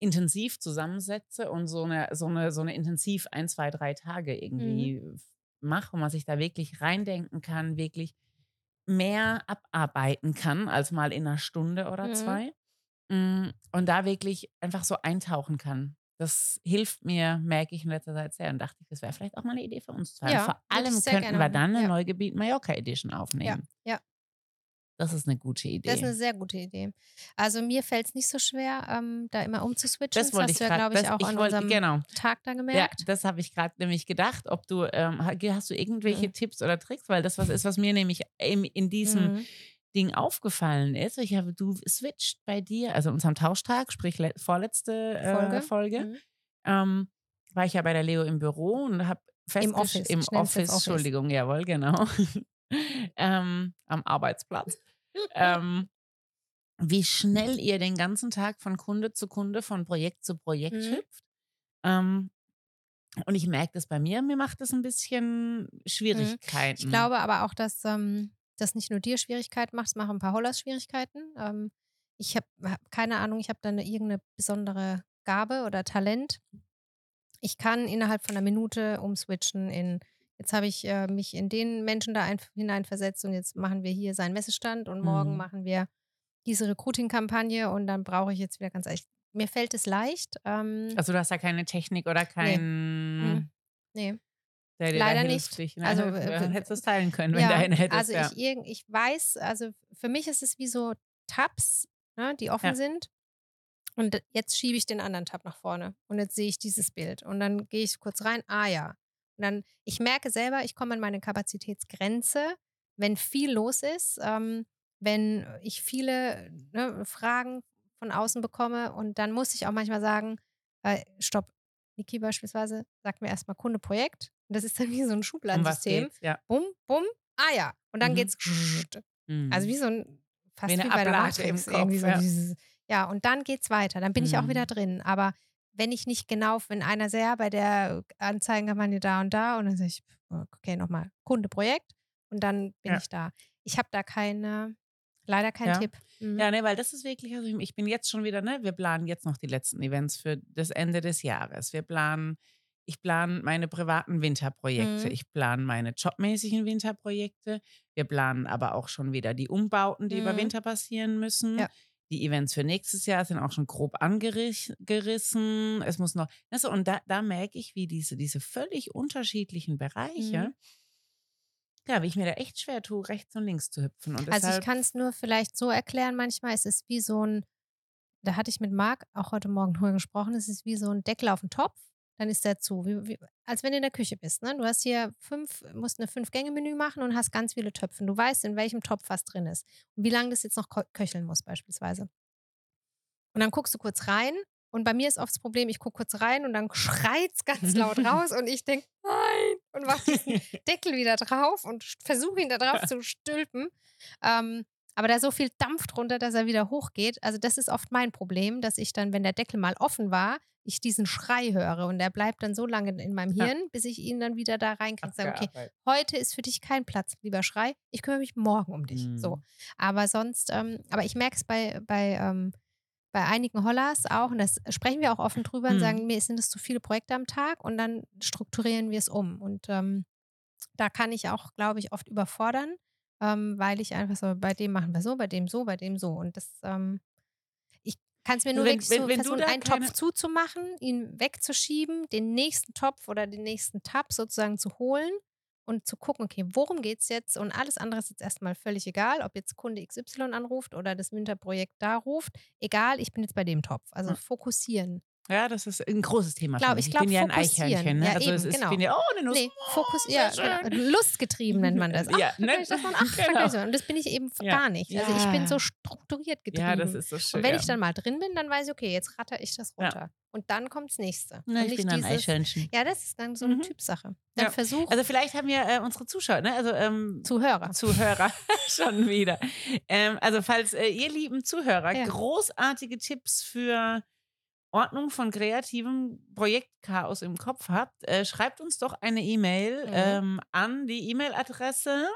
intensiv zusammensetze und so eine, so eine, so eine intensiv ein, zwei, drei Tage Mhm. irgendwie mache, wo man sich da wirklich reindenken kann, wirklich mehr abarbeiten kann als mal in einer Stunde oder Mhm. zwei. Mm, Und da wirklich einfach so eintauchen kann. Das hilft mir, merke ich in letzter Zeit sehr. Und dachte ich, das wäre vielleicht auch mal eine Idee für uns zwei. Ja, Vor allem könnten wir dann eine Ja. Neugebiet Mallorca Edition aufnehmen. ja. Das ist eine gute Idee. Das ist eine sehr gute Idee. Also mir fällt es nicht so schwer, ähm, da immer umzuswitchen. das wollte hast ich du ja, glaube ich, das- auch an wollte- unserem genau. Tag da Ja, gemerkt. das habe ich gerade nämlich gedacht, ob du, ähm, ha- hast du irgendwelche Mhm. Tipps oder Tricks, weil das was ist, was mir nämlich in, in diesem Mhm. Ding aufgefallen ist. Ich habe, du switcht bei dir, also unserem Tauschtag, sprich le- vorletzte äh, Folge. Folge, Mhm. ähm, war ich ja bei der Leo im Büro und habe festgestellt, Office. im Ich nenn's Office, Office. Entschuldigung, jawohl, genau, [LAUGHS] ähm, am Arbeitsplatz, ähm, wie schnell ihr den ganzen Tag von Kunde zu Kunde, von Projekt zu Projekt Mhm. hüpft. Ähm, und ich merke das bei mir, mir macht das ein bisschen Schwierigkeiten. Ich glaube aber auch, dass ähm, das nicht nur dir Schwierigkeiten macht, es machen ein paar Hollers Schwierigkeiten. Ähm, ich habe hab keine Ahnung, ich habe da eine, irgendeine besondere Gabe oder Talent. Ich kann innerhalb von einer Minute umswitchen in, jetzt habe ich äh, mich in den Menschen da ein, hineinversetzt und jetzt machen wir hier seinen Messestand und morgen Mhm. machen wir diese Recruiting-Kampagne und dann brauche ich jetzt wieder ganz ehrlich, mir fällt es leicht. Ähm, Also du hast da keine Technik oder keinen, mm, nee. der dir leider nicht. ne? Also, [LAUGHS] äh, hättest du es teilen können, wenn du eine hättest. Also ja. ich, ich weiß, also für mich ist es wie so Tabs, ne, die offen Ja. sind. Und jetzt schiebe ich den anderen Tab nach vorne und jetzt sehe ich dieses Bild. Und dann gehe ich kurz rein, ah ja. Und dann, ich merke selber, ich komme an meine Kapazitätsgrenze, wenn viel los ist, ähm, wenn ich viele ne, Fragen von außen bekomme und dann muss ich auch manchmal sagen, äh, stopp. Niki beispielsweise sagt mir erstmal Kunde Projekt. Und das ist dann wie so ein um Schubladensystem geht's? Ja. bumm, bumm, ah ja. Und dann Mhm. geht's. Mhm. Also wie so ein, fast Wie wie, bei der Matrix. Irgendwie so ja. dieses, ja, und dann geht's weiter. Dann bin ich auch wieder Mhm. drin. Aber wenn ich nicht genau, wenn einer sehr bei der Anzeigenkampagne da und da und dann sage ich, okay, nochmal Kunde, Projekt und dann bin Ja. ich da. Ich habe da keine, leider keinen Ja. Tipp. Mhm. Ja, ne, weil das ist wirklich, also ich- bin jetzt schon wieder, ne, wir planen jetzt noch die letzten Events für das Ende des Jahres. Wir planen, ich plane meine privaten Winterprojekte, Mhm. ich plane meine jobmäßigen Winterprojekte, wir planen aber auch schon wieder die Umbauten, die über Mhm. Winter passieren müssen. Ja. Die Events für nächstes Jahr sind auch schon grob angerissen. Es muss noch, also, und da, da merke ich, wie diese, diese völlig unterschiedlichen Bereiche, Mhm. ja, wie ich mir da echt schwer tue, rechts und links zu hüpfen. Und Also ich kann es nur vielleicht so erklären manchmal, es ist wie so ein, da hatte ich mit Marc auch heute Morgen drüber gesprochen, es ist wie so ein Deckel auf dem Topf, dann ist der zu. Wie, wie, als wenn du in der Küche bist. Ne? Du hast hier fünf, musst eine Fünf-Gänge-Menü machen und hast ganz viele Töpfe. Du weißt, in welchem Topf was drin ist. Und wie lange das jetzt noch köcheln muss, beispielsweise. Und dann guckst du kurz rein. Und bei mir ist oft das Problem, ich gucke kurz rein und dann [LAUGHS] schreit es ganz laut [LAUGHS] raus und ich denke, nein, und mach diesen [LAUGHS] Deckel wieder drauf und versuche ihn da drauf zu stülpen. Ähm, aber da so viel Dampf drunter, dass er wieder hochgeht. Also das ist oft mein Problem, dass ich dann, wenn der Deckel mal offen war, ich diesen Schrei höre und der bleibt dann so lange in meinem Ja. Hirn, bis ich ihn dann wieder da reinkriege. Sage, okay, heute ist für dich kein Platz, lieber Schrei. Ich kümmere mich morgen um dich. So. Mhm. Aber sonst, ähm, aber ich merke es bei, bei, ähm, bei einigen Hollers auch, und das sprechen wir auch offen drüber und Mhm. sagen, mir sind es zu viele Projekte am Tag und dann strukturieren wir es um. Und ähm, da kann ich auch, glaube ich, oft überfordern, ähm, weil ich einfach so, bei dem machen wir so, bei dem so, bei dem so. Und das, ähm, ich kann es mir nur Wenn- wirklich wenn- so wenn versuchen, einen Topf zuzumachen, ihn wegzuschieben, den nächsten Topf oder den nächsten Tab sozusagen zu holen und zu gucken, okay, worum geht es jetzt? Und alles andere ist jetzt erstmal völlig egal, ob jetzt Kunde XY anruft oder das Winterprojekt da ruft. Egal, ich bin jetzt bei dem Topf. Also Ja. fokussieren. Ja, das ist ein großes Thema. Glaub- ich glaub, bin ja ein. Eichhörnchen. Ne? Ja, also es eben, ist, genau. ich bin ja, oh, eine Nuss. Nee, Fokus, Oh, ja, genau. schön. lustgetrieben nennt man das. Ach, Ja, ne? das man, ach, [LAUGHS] Genau. so. Und das bin ich eben Ja. gar nicht. Also ich bin so strukturiert getrieben. Ja, das ist so schön. und wenn ja. ich dann mal drin bin, dann weiß ich, okay, jetzt ratter ich das Ja. runter. Und dann kommt das nächste. Und ich nicht bin ein dieses, Eichhörnchen. Ja, das ist dann so eine Mhm. Typsache. Dann Ja. versuch Also vielleicht haben ja äh, unsere Zuschauer, ne? also ähm, Zuhörer. Zuhörer [LAUGHS] [LAUGHS] schon wieder. Ähm, also falls äh, ihr lieben Zuhörer Ja. großartige Tipps für Ordnung von kreativem Projektchaos im Kopf habt, äh, schreibt uns doch eine E-Mail Mhm. ähm, an die E-Mail-Adresse.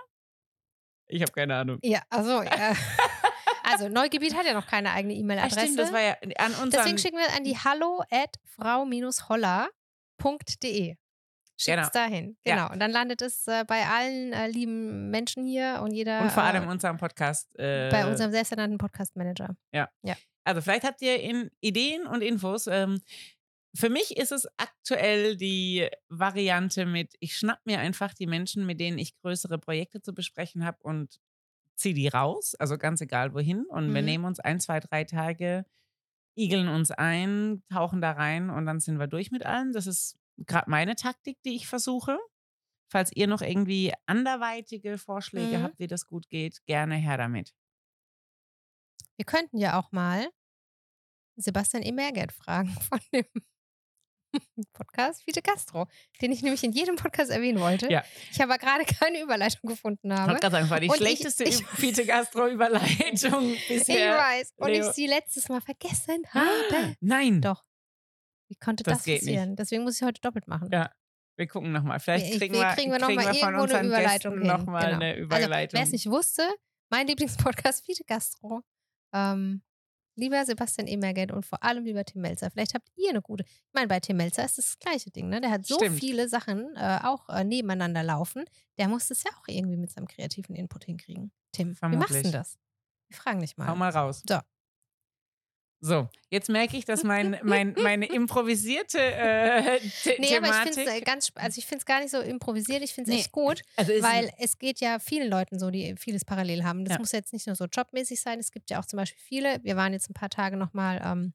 Ich habe keine Ahnung. Ja, also, ja. [LAUGHS] also Neugebiet hat ja noch keine eigene Ah, E-Mail-Adresse. stimmt, das war ja an unseren. Deswegen schicken wir an die hallo at frau-holler.de. Schickt Genau. dahin. Ja. Genau. Und dann landet es äh, bei allen äh, lieben Menschen hier und jeder und vor allem äh, unserem Podcast. Äh, bei unserem selbsternannten Podcast-Manager. Also vielleicht habt ihr in Ideen und Infos. Ähm, für mich ist es aktuell die Variante mit, ich schnapp mir einfach die Menschen, mit denen ich größere Projekte zu besprechen habe und ziehe die raus, also ganz egal wohin. Und wir Mhm. nehmen uns ein, zwei, drei Tage, igeln uns ein, tauchen da rein und dann sind wir durch mit allem. Das ist gerade meine Taktik, die ich versuche. Falls ihr noch irgendwie anderweitige Vorschläge Mhm. habt, wie das gut geht, gerne her damit. Wir könnten ja auch mal Sebastian Emergert fragen [LAUGHS] von dem Podcast Vite Castro, den ich nämlich in jedem Podcast erwähnen wollte. Ja. Ich aber gerade [LAUGHS] keine Überleitung gefunden Ich habe. wollte gerade sagen, war die Und ich- schlechteste ich- Fiete Gastro-Überleitung [LAUGHS] Ich bisher. weiß. Und Leo. ich sie letztes Mal vergessen habe. Nein. Doch. Wie konnte Das das, geht nicht. passieren? Deswegen muss ich heute doppelt machen. Ja, Wir gucken nochmal. Vielleicht Ich- kriegen wir kriegen wir noch mal von irgendwo eine Überleitung hin. nochmal Genau. eine Also, Überleitung. wer es nicht wusste, mein Lieblingspodcast Vite Gastro. Ähm, lieber Sebastian Emerget und vor allem lieber Tim Melzer. Vielleicht habt ihr eine gute. Ich meine, bei Tim Melzer ist das, das gleiche Ding. Ne? Der hat so Stimmt. viele Sachen äh, auch äh, nebeneinander laufen. Der muss das ja auch irgendwie mit seinem kreativen Input hinkriegen. Tim, wie machst du Vermutlich. denn das? Wir fragen dich mal. Hau mal raus. So. So, jetzt merke ich, dass mein, [LAUGHS] mein, meine improvisierte äh, [LAUGHS] The Nee, aber ich Thematik. finde es ganz, sp- also ich finde es gar nicht so improvisiert, ich finde es Nee, echt gut, also weil es geht ja vielen Leuten so, die vieles parallel haben. Das Ja. muss jetzt nicht nur so jobmäßig sein, es gibt ja auch zum Beispiel viele, wir waren jetzt ein paar Tage nochmal ähm,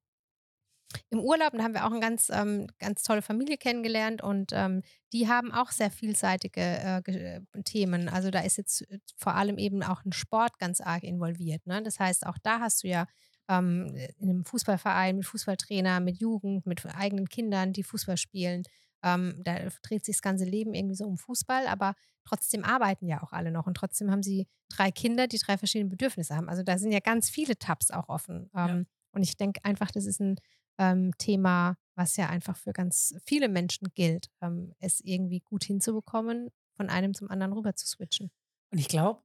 im Urlaub und da haben wir auch eine ganz, ähm, ganz tolle Familie kennengelernt und ähm, die haben auch sehr vielseitige äh, äh, Themen. Also da ist jetzt äh, vor allem eben auch ein Sport ganz arg involviert. Ne? Das heißt, auch da hast du ja ähm, in einem Fußballverein mit Fußballtrainer, mit Jugend, mit eigenen Kindern, die Fußball spielen. Ähm, da dreht sich das ganze Leben irgendwie so um Fußball, aber trotzdem arbeiten ja auch alle noch und trotzdem haben sie drei Kinder, die drei verschiedene Bedürfnisse haben. Also da sind ja ganz viele Tabs auch offen. Ähm, Und ich denke einfach, das ist ein ähm, Thema, was ja einfach für ganz viele Menschen gilt, ähm, es irgendwie gut hinzubekommen, von einem zum anderen rüber zu switchen. Und ich glaube,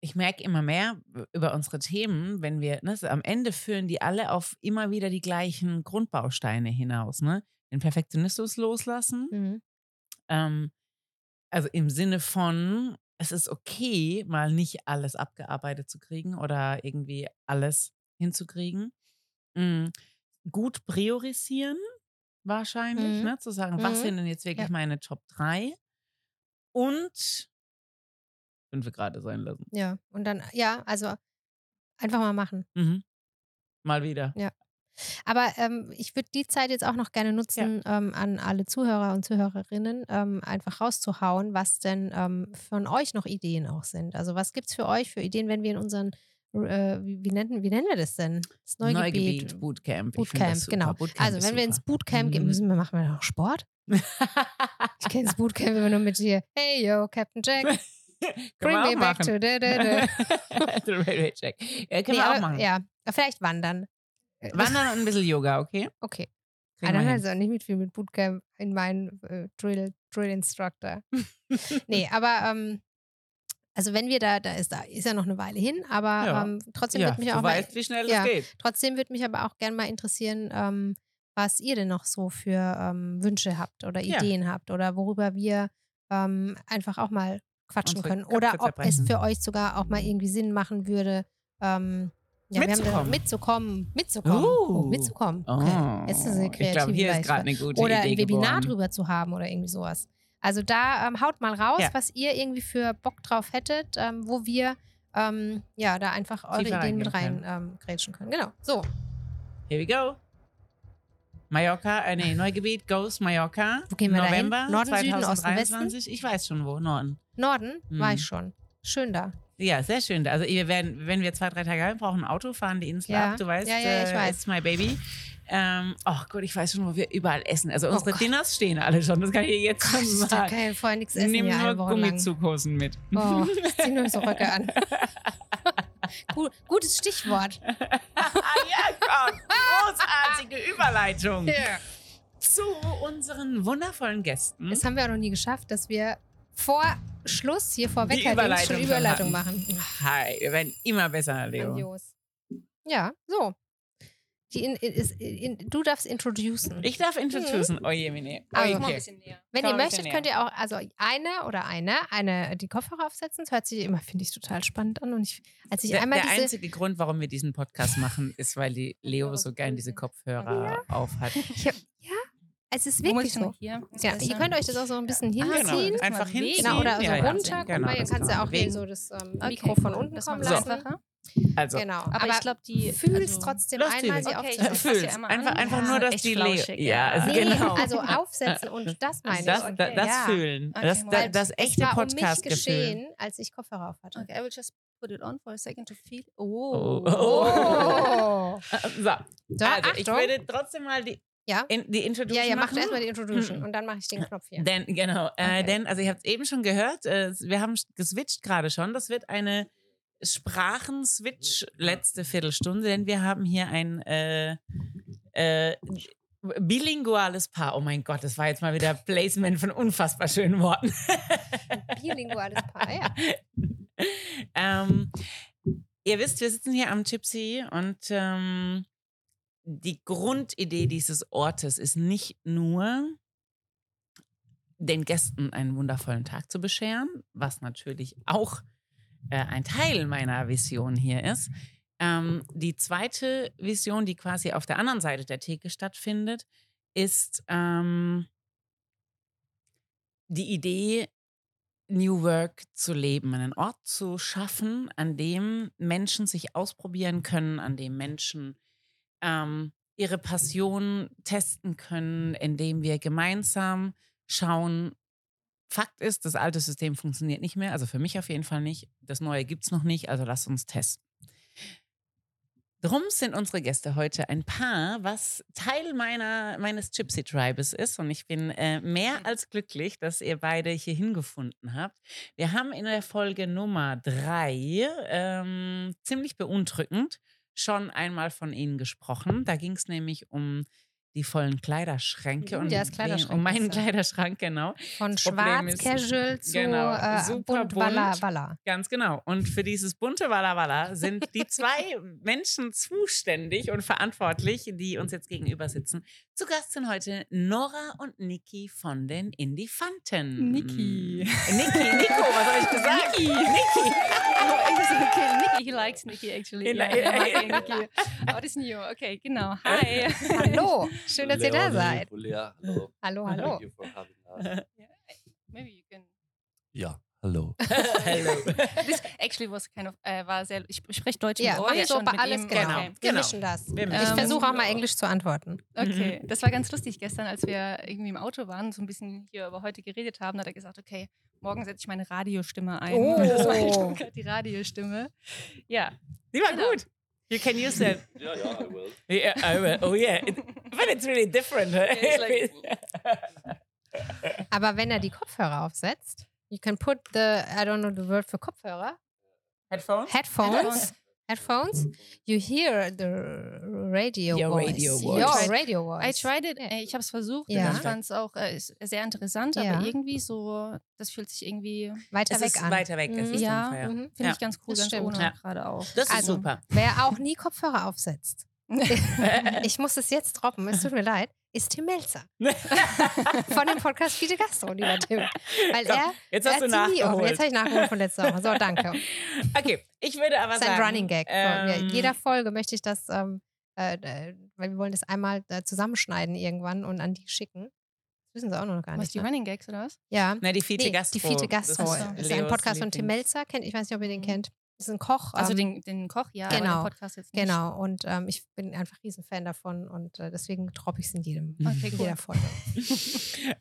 ich merke immer mehr über unsere Themen, wenn wir, ne, am Ende führen die alle auf immer wieder die gleichen Grundbausteine hinaus, ne? Den Perfektionismus loslassen. Mhm. Ähm, also im Sinne von, es ist okay, mal nicht alles abgearbeitet zu kriegen oder irgendwie alles hinzukriegen. Mm, gut priorisieren, wahrscheinlich, Mhm. ne? Zu sagen, was Mhm. sind denn jetzt wirklich meine Top 3? Und fünf gerade sein lassen. Ja, und dann, ja, also einfach mal machen. Mhm. Mal wieder. Aber ähm, ich würde die Zeit jetzt auch noch gerne nutzen, ähm, an alle Zuhörer und Zuhörerinnen ähm, einfach rauszuhauen, was denn ähm, von euch noch Ideen auch sind. Also was gibt es für euch für Ideen, wenn wir in unseren, äh, wie, wie, nennen, wie nennen wir das denn? Das Neugebiet, Bootcamp. Das Bootcamp, super. genau. Bootcamp Also wenn wir ins. Bootcamp gehen, Mhm. müssen wir, machen wir noch Sport? Ich kenne das [LAUGHS] Bootcamp immer nur mit dir. Hey yo, Captain Jack, [LAUGHS] [LAUGHS] bring me back to da, da, da. [LAUGHS] The Railway Check. Ja, können Nee, wir auch aber, machen. Ja, vielleicht wandern. Äh, Wandern und ein bisschen Yoga, okay? Okay. Ah, dann also nicht mit viel mit Bootcamp in meinen äh, Drill, Drill Instructor. nee, [LAUGHS] aber ähm, also wenn wir da, da ist, da ist ja noch eine Weile hin, aber Ja. ähm, trotzdem ja, würde mich auch mal, weißt, wie schnell ja. es geht. trotzdem würde mich aber auch gerne mal interessieren, ähm, was ihr denn noch so für ähm, Wünsche habt oder. Ideen habt oder worüber wir ähm, einfach auch mal quatschen können. Oder ob es für euch sogar auch mal irgendwie Sinn machen würde, ähm, ja, wir haben da- Mitzukommen. mitzukommen, mitzukommen, oh, Uh. mitzukommen. Oh, Okay. Jetzt ist eine ich glaube, kreative hier ist Leistung gerade eine gute oder Idee ein Webinar geboren. drüber zu haben oder irgendwie sowas. Also da ähm, haut mal raus, Ja. was ihr irgendwie für Bock drauf hättet, ähm, wo wir ähm, ja da einfach eure Tiefer Ideen mit reingehen rein ähm, grätschen können. Genau. So. Here we go. Mallorca, äh, nee, Neugebiet, Ghost Mallorca. Wo gehen wir da? November Norden, Süden, Osten, 2023. Ich weiß schon wo, Norden. Norden war Mhm. ich schon. Schön da. Ja, sehr schön. Also wir werden, wenn wir zwei, drei Tage haben, brauchen ein Auto, fahren die Insel Ja. ab. Du weißt, Ja, ja, ich äh, weiß. it's my baby. Ähm, oh Gott, ich weiß schon, wo wir überall essen. Also unsere Oh. Dinners stehen alle schon. Das kann ich jetzt Gott, schon da sagen. kann ich vorher nichts essen Nimm nur. Gummizughosen mit. Oh, ich zieh nur so Röcke an. [LAUGHS] Gut, gutes Stichwort. [LAUGHS] ja, Gott. Großartige Überleitung zu unseren wundervollen Gästen. Das haben wir auch noch nie geschafft, dass wir vor Schluss hier vor Wecker Überleitung schon Überleitung machen. Hi, wir werden immer besser, Leo. Grandios. Ja, so. Die in, in, ist- in, du darfst introducen. Ich darf introducen. Oh je, Mine. Oh, Also, Komm mal ein okay. bisschen näher. Wenn Komm ihr möchtet, bisschen könnt ihr auch, also eine oder eine, eine die Kopfhörer aufsetzen. Das hört sich immer, finde ich, total spannend an. Und ich, als ich Der, einmal der diese. einzige Grund, warum wir diesen Podcast machen, ist, weil die [LAUGHS] Leo so gern diese Kopfhörer auf hat. [LAUGHS] Ich hab, ja, es ist wirklich so. hier? Ja, ihr könnt euch das auch so ein bisschen Ah, hinziehen. Genau, einfach hinziehen. Genau, oder so Ja, ja, runter. Guck genau, mal, ihr kannst kann ja auch hier so das ähm, Okay, Mikro von unten Das kommen lassen. einfacher. Also, Genau. Aber, Aber, ich glaube, die. fühlst also, trotzdem einmal die- sie Okay, aufzusetzen. einmal Einfach, an. einfach Ja, nur, dass die flauschig, Ja, ja. also Nee, genau. also aufsetzen und [LAUGHS] das meine das, ich. okay. da, das Ja. fühlen. Okay, das, das Es echte war um mich Podcast-Gefühl. geschehen, als ich Kopfhörer auf hatte. Okay, I will just put it on for a second to feel. Oh. Oh. Oh. [LAUGHS] So, So, also ich würde trotzdem mal die, Ja. in, die Introduction Ja, ja, macht erstmal die Introduction Mhm. und dann mache ich den Knopf hier. Denn, genau, äh, Okay. denn, also ihr habt es eben schon gehört, äh, wir haben geswitcht gerade schon. Das wird eine Sprachenswitch letzte Viertelstunde, denn wir haben hier ein äh, äh, bilinguales Paar. Oh mein Gott, das war jetzt mal wieder Placement von unfassbar schönen Worten. [LAUGHS] Bilinguales Paar, ja. [LAUGHS] ähm, ihr wisst, wir sitzen hier am Gypsy und ähm, die Grundidee dieses Ortes ist nicht nur, den Gästen einen wundervollen Tag zu bescheren, was natürlich auch äh, ein Teil meiner Vision hier ist. Ähm, die zweite Vision, die quasi auf der anderen Seite der Theke stattfindet, ist ähm, die Idee, New Work zu leben, einen Ort zu schaffen, an dem Menschen sich ausprobieren können, an dem Menschen ähm, ihre Passion testen können, in dem wir gemeinsam schauen. Fakt ist, das alte System funktioniert nicht mehr, also für mich auf jeden Fall nicht. Das neue gibt es noch nicht, also lasst uns testen. Drum sind unsere Gäste heute ein Paar, was Teil meiner, meines Gypsy Tribes ist. Und ich bin äh, mehr als glücklich, dass ihr beide hier hingefunden habt. Wir haben in der Folge Nummer drei ähm, ziemlich beunruhigend schon einmal von Ihnen gesprochen. Da ging es nämlich um die vollen Kleiderschränke und Julias wen- Kleiderschrank um meinen er. Kleiderschrank, genau. Von Das schwarz ist- casual [LAUGHS] zu genau, äh, super bunt Walla. Walla. Ganz genau. Und für dieses bunte Walla Walla sind die [LAUGHS] zwei Menschen zuständig und verantwortlich, die uns jetzt gegenüber sitzen. Zu Gast sind heute Nora und Niki von den Indifanten. Niki. Niki, Nico, was habe ich gesagt? Niki. Niki. okay, Nikki, he likes Nikki actually. Mag ja. eh Nikki. Aber das ist new. Okay, genau. Hi. Hallo, schön, dass ihr da seid. Julia, hallo. Hallo, hallo. Thank you for having us. Maybe you can. Ja, hallo. [LAUGHS] Hello. [LAUGHS] This actually was kind of, äh, war sehr, ich spreche Deutsch Ja, mit euch. so und bei mit alles ihm. genau. Genau. Okay. Wir Genau. mischen das. Wir Ich mischen. Ähm, versuche auch mal Englisch zu antworten. Okay, das war ganz lustig gestern, als wir irgendwie im Auto waren, so ein bisschen hier über heute geredet haben. Da hat er gesagt, okay, morgen setze ich meine Radiostimme ein. Oh. Und [LAUGHS] das war Stuttgart die Radiostimme. Ja. Die war Genau. gut. You can use that. Ja, ja, I will. Yeah, I will. Oh yeah. It, but it's really different. huh? it's like- [LAUGHS] Aber wenn er die Kopfhörer aufsetzt, you can put the, I don't know the word für Kopfhörer, Headphones? Headphones, Headphones, you hear the radio Your voice. radio Your voice. radio I voice. tried it, äh, ich habe es versucht. Ja. Ich fand es auch äh, sehr interessant, Ja. aber irgendwie so, das fühlt sich irgendwie, Weiter Es weg ist an. weiter weg. Es Mhm. ist ja. Mhm. finde Ja. ich ganz cool, Das ganz stimmt. ohne Ja. gerade auch. Das ist Also, super. Wer auch nie Kopfhörer aufsetzt, [LAUGHS] ich muss es jetzt droppen, es tut mir leid, ist Tim Melzer. [LAUGHS] Von dem Podcast Fiete Gastro, lieber Tim. Weil So, er, jetzt er hast du nie offen. nachgeholt. Jetzt habe ich nachgeholt von letzter Woche. So, danke. [LAUGHS] Okay, ich würde aber Das ist ein sagen. Running Gag. Ähm, mir. Jeder Folge möchte ich das, ähm, äh, äh, weil wir wollen das einmal äh, zusammenschneiden irgendwann und an die schicken. Das wissen sie auch noch gar Was, nicht. die Ne? Running Gags oder was? Ja. Ne, die Fiete Nee, Gastro. Die Fiete Gastro. Das Ach so. Das ist ein Podcast von Tim Melzer. Kennt, ich weiß nicht, ob ihr den Mhm. kennt. Das ist ein Koch. Also ähm, den, den Koch, ja, genau, den Podcast jetzt nicht. Genau. Und ähm, ich bin einfach riesen Fan davon und äh, deswegen droppe ich es in jedem, Okay, in jeder Folge. [LAUGHS]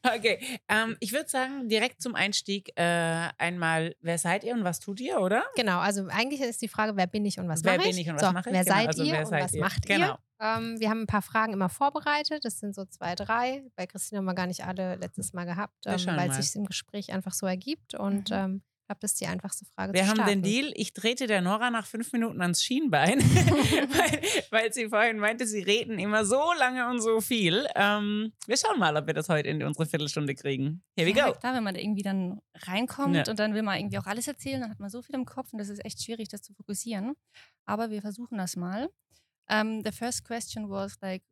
Okay, ähm, ich würde sagen, direkt zum Einstieg äh, einmal, wer seid ihr und was tut ihr, oder? Genau, also eigentlich ist die Frage, wer bin ich und was wer mache ich? bin ich und was so, mache ich? Wer Genau, seid also ihr wer und seid was ihr? macht Genau. ihr? Ähm, wir haben ein paar Fragen immer vorbereitet. Das sind so zwei, drei. Bei Christine haben wir gar nicht alle letztes Mal gehabt, ähm, weil es sich im Gespräch einfach so ergibt. Und Mhm. Ähm, ich glaube, das ist die einfachste Frage Wir zu haben starten. den Deal, ich trete der Nora nach fünf Minuten ans Schienbein, [LAUGHS] weil, weil sie vorhin meinte, sie reden immer so lange und so viel. Ähm, wir schauen mal, ob wir das heute in unsere Viertelstunde kriegen. Here we Ja, go. klar, wenn man da irgendwie dann reinkommt Ja. und dann will man irgendwie auch alles erzählen, dann hat man so viel im Kopf und das ist echt schwierig, das zu fokussieren. Aber wir versuchen das mal. Um, the first question was like,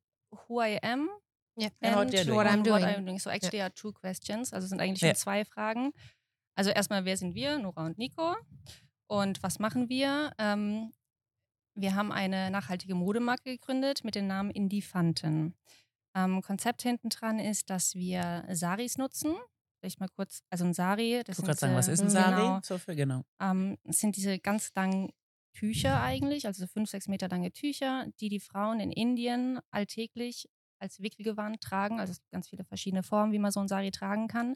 who I am Ja. And what and. What I'm what doing. I'm doing. So actually are two questions. Also es sind eigentlich schon zwei Fragen. Also erstmal, wer sind wir, Nora und Nico? Und was machen wir? Ähm, wir haben eine nachhaltige Modemarke gegründet mit dem Namen Indifanten. Ähm, Konzept hinten dran ist, dass wir Saris nutzen. Vielleicht mal kurz, also ein Sari, das Ich wollte gerade sagen, was ist ein diese- Sari? Genau, So viel, genau. ähm, sind diese ganz langen Tücher eigentlich, also fünf, sechs Meter lange Tücher, die die Frauen in Indien alltäglich als Wickelgewand tragen. Also es gibt ganz viele verschiedene Formen, wie man so ein Sari tragen kann.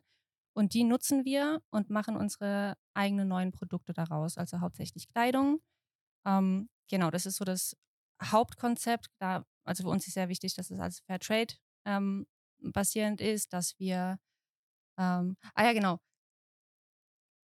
Und die nutzen wir und machen unsere eigenen neuen Produkte daraus, also hauptsächlich Kleidung. Ähm, genau, das ist so das Hauptkonzept. Da, also für uns ist sehr wichtig, dass es als Fairtrade ähm, basierend ist, dass wir ähm, ah ja, genau.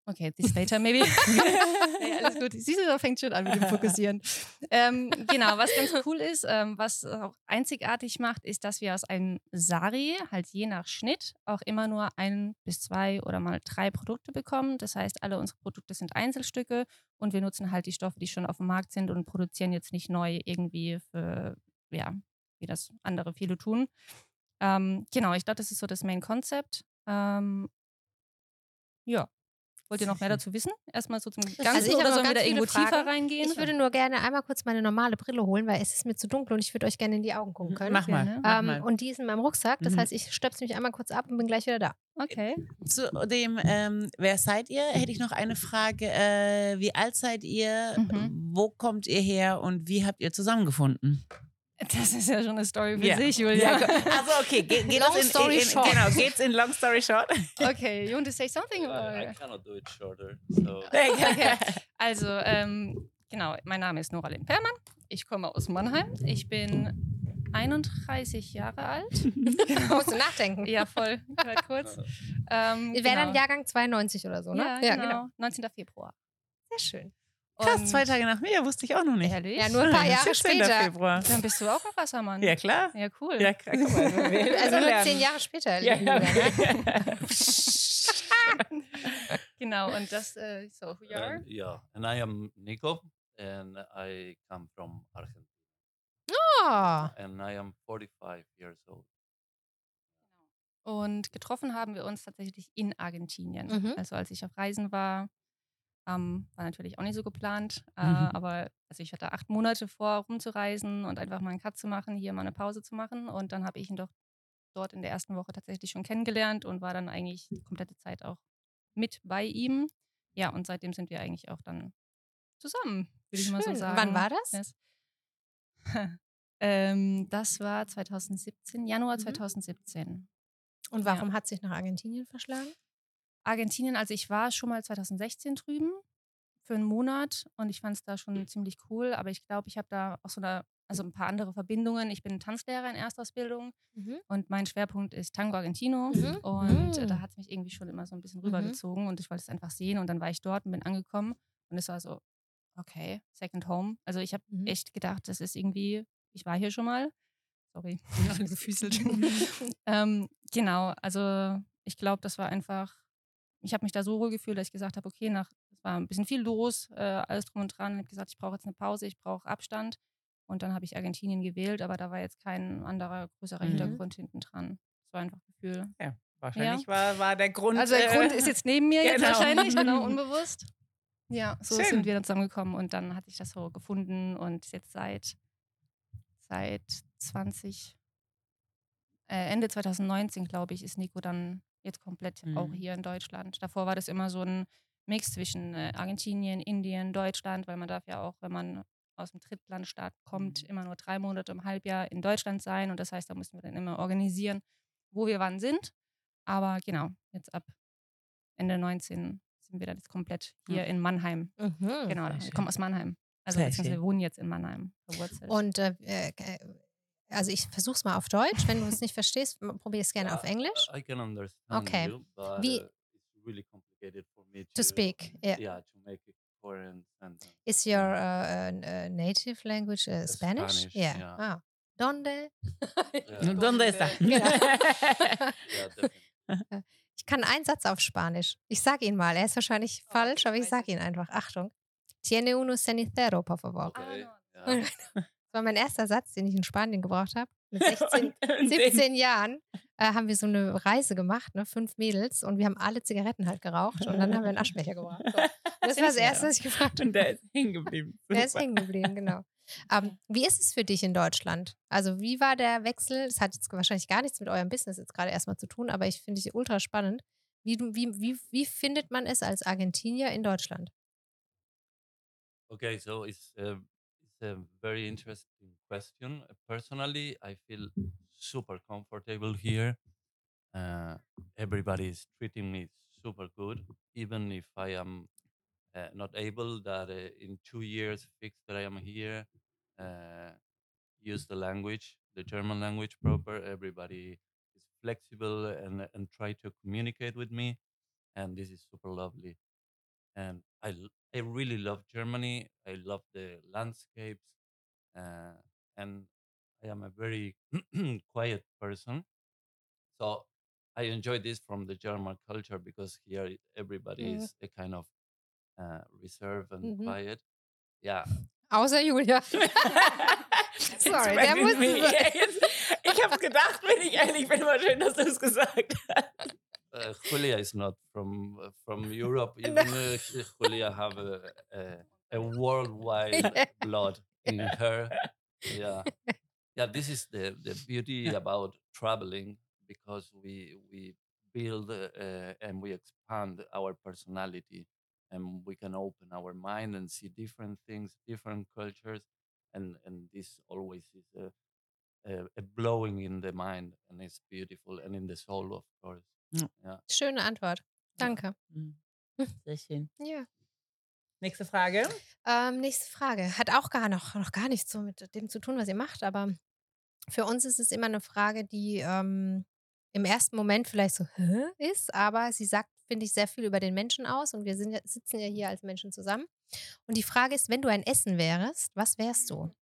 Okay, this later maybe. [LAUGHS] nee, alles gut. Siehst du, da fängt schon an mit dem Fokussieren. ähm, genau, was ganz cool ist, ähm, was auch einzigartig macht, ist, dass wir aus einem Sari, halt je nach Schnitt, auch immer nur ein bis zwei oder mal drei Produkte bekommen. Das heißt, alle unsere Produkte sind Einzelstücke und wir nutzen halt die Stoffe, die schon auf dem Markt sind und produzieren jetzt nicht neu irgendwie für, ja, wie das andere viele tun. Ähm, genau, ich glaube, das ist so das Main Concept. Ähm, ja. Wollt ihr noch mehr dazu wissen? Erstmal so zum Ganzen Also ich oder sollen wir ganz da irgendwo tiefer Fragen. reingehen? Ich würde nur gerne einmal kurz meine normale Brille holen, weil es ist mir zu dunkel und ich würde euch gerne in die Augen gucken können. Mach mal. Gerne. Mach Ähm, mal. und die ist in meinem Rucksack. Das Mhm. heißt, ich stöpsel mich einmal kurz ab und bin gleich wieder da. Okay. Zu dem, ähm, wer seid ihr? Hätte ich noch eine Frage. Äh, wie alt seid ihr? Mhm. Wo kommt ihr her und wie habt ihr zusammengefunden? Das ist ja schon eine Story für Ja. sich, Julia. Ja, also okay, ge geht Long in, story in, in, short. Genau, geht's in Long Story Short? [LAUGHS] Okay, you want to say something? Uh, I Or? cannot do it shorter. So [LAUGHS] Okay. Also, ähm, genau, mein Name ist Nora Lind-Perlmann. Ich komme aus Mannheim. Ich bin 31 Jahre alt. [LAUGHS] Musst du nachdenken. ja, voll, gerade kurz. Ähm, Wäre dann genau. Jahrgang 92 oder so, ne? Ja, genau. 19. Februar. Sehr schön. Krass, zwei Tage nach mir, wusste ich auch noch nicht. Ehrlich? Ja, nur ein paar Jahre 17. später. Februar. Dann bist du auch ein Wassermann. Ja, klar. Ja, cool. Ja, klar. [LAUGHS] Also nur lernen. zehn Jahre später. Ja, ja. wir, ne? [LAUGHS] Genau, und das, äh, so, who you are? and, yeah, and I am Nico, and I come from Argentina, Oh. and I am 45 years old. Und getroffen haben wir uns tatsächlich in Argentinien. Mhm. Also als ich auf Reisen war, ähm, war natürlich auch nicht so geplant. Äh, Mhm. aber also ich hatte acht Monate vor, rumzureisen und einfach mal einen Cut zu machen, hier mal eine Pause zu machen. Und dann habe ich ihn doch dort in der ersten Woche tatsächlich schon kennengelernt und war dann eigentlich die komplette Zeit auch mit bei ihm. Ja, und seitdem sind wir eigentlich auch dann zusammen, würde ich mal so sagen. Wann war das? Das, [LAUGHS] ähm, das war 2017, Januar Mhm. 2017. Und warum hat sich nach Argentinien verschlagen? Argentinien, also ich war schon mal 2016 drüben für einen Monat und ich fand es da schon ziemlich cool, aber ich glaube, ich habe da auch so eine, also ein paar andere Verbindungen. Ich bin Tanzlehrer in Erstausbildung und mein Schwerpunkt ist Tango Argentino Mhm. und äh, da Mhm. hat es mich irgendwie schon immer so ein bisschen Mhm. rübergezogen und ich wollte es einfach sehen und dann war ich dort und bin angekommen und es war so, okay, Second Home. Also ich habe Mhm. echt gedacht, das ist irgendwie, ich war hier schon mal. Sorry, [LAUGHS] gefüßelt. [LAUGHS] ähm, genau, also ich glaube, das war einfach, ich habe mich da so wohl gefühlt, dass ich gesagt habe, okay, nach, es war ein bisschen viel los, äh, alles drum und dran. Ich habe gesagt, ich brauche jetzt eine Pause, ich brauche Abstand. Und dann habe ich Argentinien gewählt, aber da war jetzt kein anderer größerer Mhm. Hintergrund hinten dran. Es war einfach Gefühl. Ja, wahrscheinlich war, war der Grund. Also der äh, Grund ist jetzt neben [LAUGHS] mir jetzt genau. wahrscheinlich, genau, [LAUGHS] unbewusst. Ja, so Schön. sind wir dann zusammengekommen und dann hatte ich das so gefunden und jetzt seit, seit 20, äh, Ende 2019, glaube ich, ist Nico dann jetzt komplett auch Mhm. hier in Deutschland. Davor war das immer so ein Mix zwischen äh, Argentinien, Indien, Deutschland, weil man darf ja auch, wenn man aus dem Drittlandstaat kommt, Mhm. immer nur drei Monate im Halbjahr in Deutschland sein. Und das heißt, da mussten wir dann immer organisieren, wo wir wann sind. Aber genau, jetzt ab Ende 19 sind wir dann jetzt komplett hier in Mannheim. Mhm. Genau, ich komme aus Mannheim. Also wir wohnen jetzt in Mannheim verwurzelt. Und äh, äh, also ich versuch's mal auf Deutsch. Wenn du es nicht verstehst, probier es gerne auf Yeah, Englisch. I can understand Okay. you, but Wie- uh, it's really complicated for me to, To speak, yeah. yeah, to make a coherent sentence. Is your uh, uh, uh, native language uh, Spanish? Spanish, Yeah. yeah. Ah. Donde? [LAUGHS] Yeah. ¿Dónde está? [LAUGHS] Genau. [LAUGHS] Ich kann einen Satz auf Spanisch. Ich sage ihn mal. Er ist wahrscheinlich Oh, falsch, aber ich sage ihn einfach. Achtung. Tiene uno cenicero, por favor. Okay. Ah, yeah. Das war mein erster Satz, den ich in Spanien gebraucht habe. Mit [LAUGHS] 16, Und- und 17 Jahren äh, haben wir so eine Reise gemacht, ne? fünf Mädels, und wir haben alle Zigaretten halt geraucht und dann haben wir einen Aschenbecher gebraucht. So. Das war das. Erste, was ich gefragt den- Und habe. der ist hängen geblieben. [LAUGHS] Der ist hängen geblieben, genau. Ähm, wie ist es für dich in Deutschland? Also, wie war der Wechsel? Es hat jetzt wahrscheinlich gar nichts mit eurem Business jetzt gerade erstmal zu tun, aber ich finde es ultra spannend. Wie, du, wie, wie, wie findet man es als Argentinier in Deutschland? Okay, so it's a, a very interesting question. Personally, I feel super comfortable here. Uh, everybody is treating me super good, even if I am uh, not able that uh, in two years fix that I am here, uh, use the language, the German language proper. Everybody is flexible and and try to communicate with me, and this is super lovely and I l- I really love Germany. I love the landscapes, uh, and I am a very [CLEARS THROAT] quiet person, so I enjoy this from the German culture because here everybody Mhm. is a kind of uh, reserved and Mhm. quiet. Yeah, Außer [LAUGHS] Julia. [LAUGHS] Sorry, der Jetzt musste mich. so- Jetzt- Ich hab's gedacht, wenn ich ehrlich bin, war schön, dass du es gesagt hast. [LAUGHS] uh, Julia is not from uh, from [LAUGHS] Europe. Even uh, Julia have a, a, a [LAUGHS] worldwide Yeah. blood in her. Yeah, yeah. This is the the beauty [LAUGHS] about traveling because we we build uh, uh, and we expand our personality, and we can open our mind and see different things, different cultures, and and this always is a, a, a blowing in the mind, and it's beautiful, and in the soul, of course. Ja. Schöne Antwort. Danke. Sehr schön. Ja. Nächste Frage. Ähm, nächste Frage. Hat auch gar noch, noch gar nichts so mit dem zu tun, was ihr macht, aber für uns ist es immer eine Frage, die ähm, im ersten Moment vielleicht so Hä? ist, aber sie sagt, finde ich, sehr viel über den Menschen aus und wir sind, ja- sitzen ja hier als Menschen zusammen. Und die Frage ist, wenn du ein Essen wärst, was wärst du?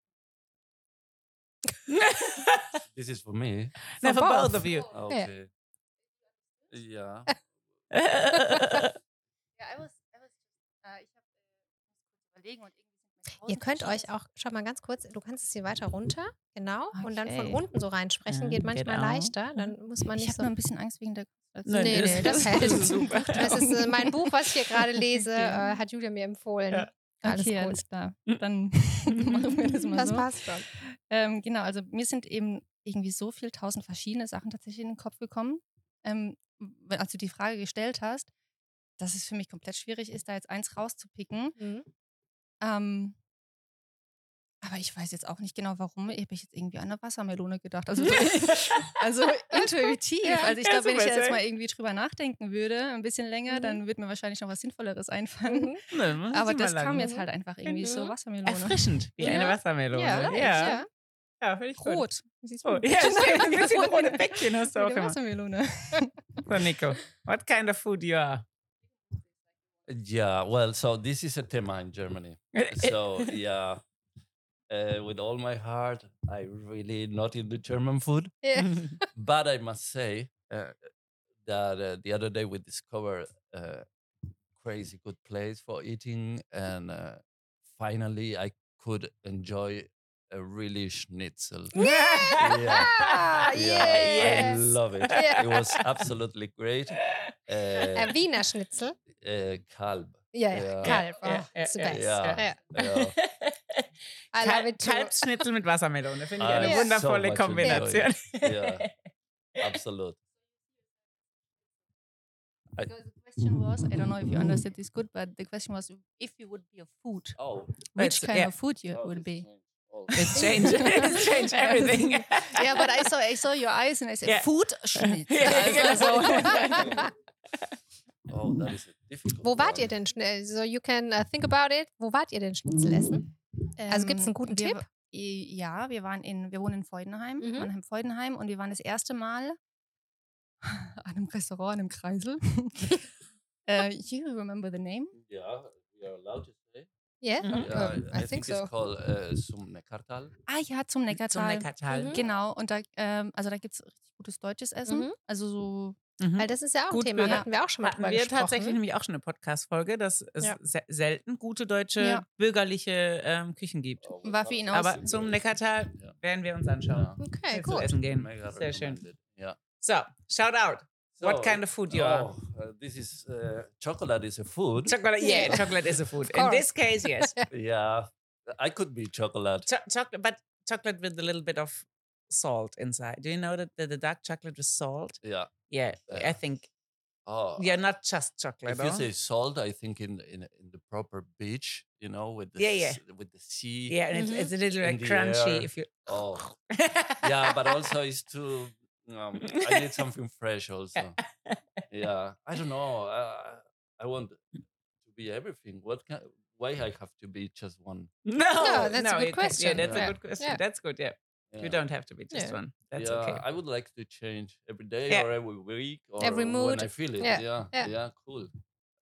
[LAUGHS] This is for me. Na, for both. both of you. Okay. Yeah. [LAUGHS] Ja, I was, I was just, äh, ich habe äh, überlegen und irgendwie Ihr könnt euch auch, schau mal ganz kurz, du kannst es hier weiter runter, genau, und dann von Okay. unten so reinsprechen, Ja, geht manchmal auch. leichter, dann muss man Ich nicht habe so. nur ein bisschen Angst wegen der Nein, Nee, [LAUGHS] nee, das ist hält. super. Das ist äh, mein Buch, was ich hier gerade lese, [LAUGHS] Okay. äh, hat Julia mir empfohlen. Ja. Alles okay, gut. alles klar. Dann machen wir das mal Das so. passt schon. Ähm, genau, also mir sind eben irgendwie so viel tausend verschiedene Sachen tatsächlich in den Kopf gekommen. Ähm, als du die Frage gestellt hast, dass es für mich komplett schwierig ist, da jetzt eins rauszupicken. Mhm. Ähm, aber ich weiß jetzt auch nicht genau, warum. Ich habe jetzt irgendwie an eine Wassermelone gedacht. Also, [LAUGHS] also intuitiv. Also ich Ja, glaube, wenn ich jetzt mal irgendwie drüber nachdenken würde, ein bisschen länger, Mhm. dann wird mir wahrscheinlich noch was Sinnvolleres einfallen. Mhm. Aber das kam jetzt halt einfach irgendwie so Mhm. Wassermelone. Erfrischend, wie eine Ja. Wassermelone. Ja, ja. ja. Ja. ja finde ich. Rot. Siehst du? Oh, [LAUGHS] ja, stimmt, ein bisschen Rot. rote Bäckchen hast du Wie auch eine immer. Wassermelone. So, Nico, what kind of food you are? Yeah, well, so this is a tema in Germany. So [LAUGHS] yeah, uh, with all my heart, I really not into German food, Ja. [LAUGHS] but I must say uh, that uh, the other day we discovered a crazy good place for eating, and uh, finally I could enjoy a really schnitzel. Ah, Yeah, [LAUGHS] I yes. love it. Yeah. It was absolutely great. Uh, Äh, Wiener Schnitzel. uh, Kalb. Ja, ja, Ja. Kalb. Oh, Ja, ja, it's the ja, best. ja. Ja. Yeah. I love it too. Kalbsschnitzel mit Wassermelone, finde ich Ah, eine ja. wundervolle so Kombination. Yeah. [LAUGHS] absolute. I, Because the question was, I don't know if you understood this good, but the question was if you would be a food, oh, which kind yeah. of food you oh, would be. It's changed. [LAUGHS] it's changed everything. [LAUGHS] yeah, but I saw I saw your eyes and I said Yeah. food [LAUGHS] Schnitzel. Ja, Also. Oh, that is a difficult. Wo wart ihr denn? schnell? So you can uh, think about it. Wo wart ihr denn Schnitzel essen? Also gibt's einen guten Ähm, wir Tipp? Ja, wir waren in, wir wohnen in Freudenheim, Mhm. Mannheim-Freudenheim und wir waren das erste Mal an einem Restaurant, an einem Kreisel. uh, you remember the name? Yeah, we are allowed to. Yeah? Mhm. Yeah, Um, I, I think think, so. it's called uh, Sumne Kartal. Ah ja, zum Neckartal. Zum Neckartal. Mhm. Genau, und da, ähm, also da gibt es richtig gutes deutsches Essen. Mhm. Also so, Mhm. Weil das ist ja auch ein Gut Thema. gehört. Hatten wir auch schon mal Hatten drüber wir gesprochen. tatsächlich nämlich auch schon eine Podcast-Folge, dass es Ja. se selten gute deutsche Ja. bürgerliche ähm, Küchen gibt. Oh, War für ihn aus- Aber zum. Neckartal Ja. werden wir uns anschauen. Ja. Okay, wir zu essen gehen. Sehr schön. Yeah. So, shout out. What kind of food you are? Oh, uh, this is uh, chocolate is a food. Chocolate, yeah, Yeah. chocolate is a food. In this case, yes. [LAUGHS] yeah, I could be chocolate. Cho- chocolate, but chocolate with a little bit of salt inside. Do you know that the, the dark chocolate with salt? Yeah. Yeah, I think Oh, you're not just chocolate. if you say salt, I think in in in the proper beach, you know, with the Yeah, yeah. s- with the sea. yeah, and Mhm. it's, it's a little like crunchy air. if you. Oh, [LAUGHS] yeah, but also it's too. Um, [LAUGHS] I need something fresh also. Yeah, I don't know. Uh, I want to be everything. What can? Why I have to be just one? [LAUGHS] No, that's a no, good question. Yeah, that's Yeah. a good question. Yeah. That's good. Yeah. Yeah. you don't have to be just Yeah. one. That's yeah, okay. I would like to change every day Yeah. or every week or Every when mood. I feel it. Yeah, Yeah, yeah. yeah, cool.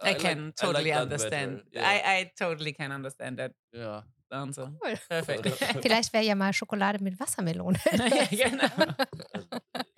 I, like- can like totally that understand. Yeah. I, I totally can understand that yeah. answer. Cool. Perfect. [LAUGHS] Vielleicht wäre ja mal Schokolade mit Wassermelone. ja, genau.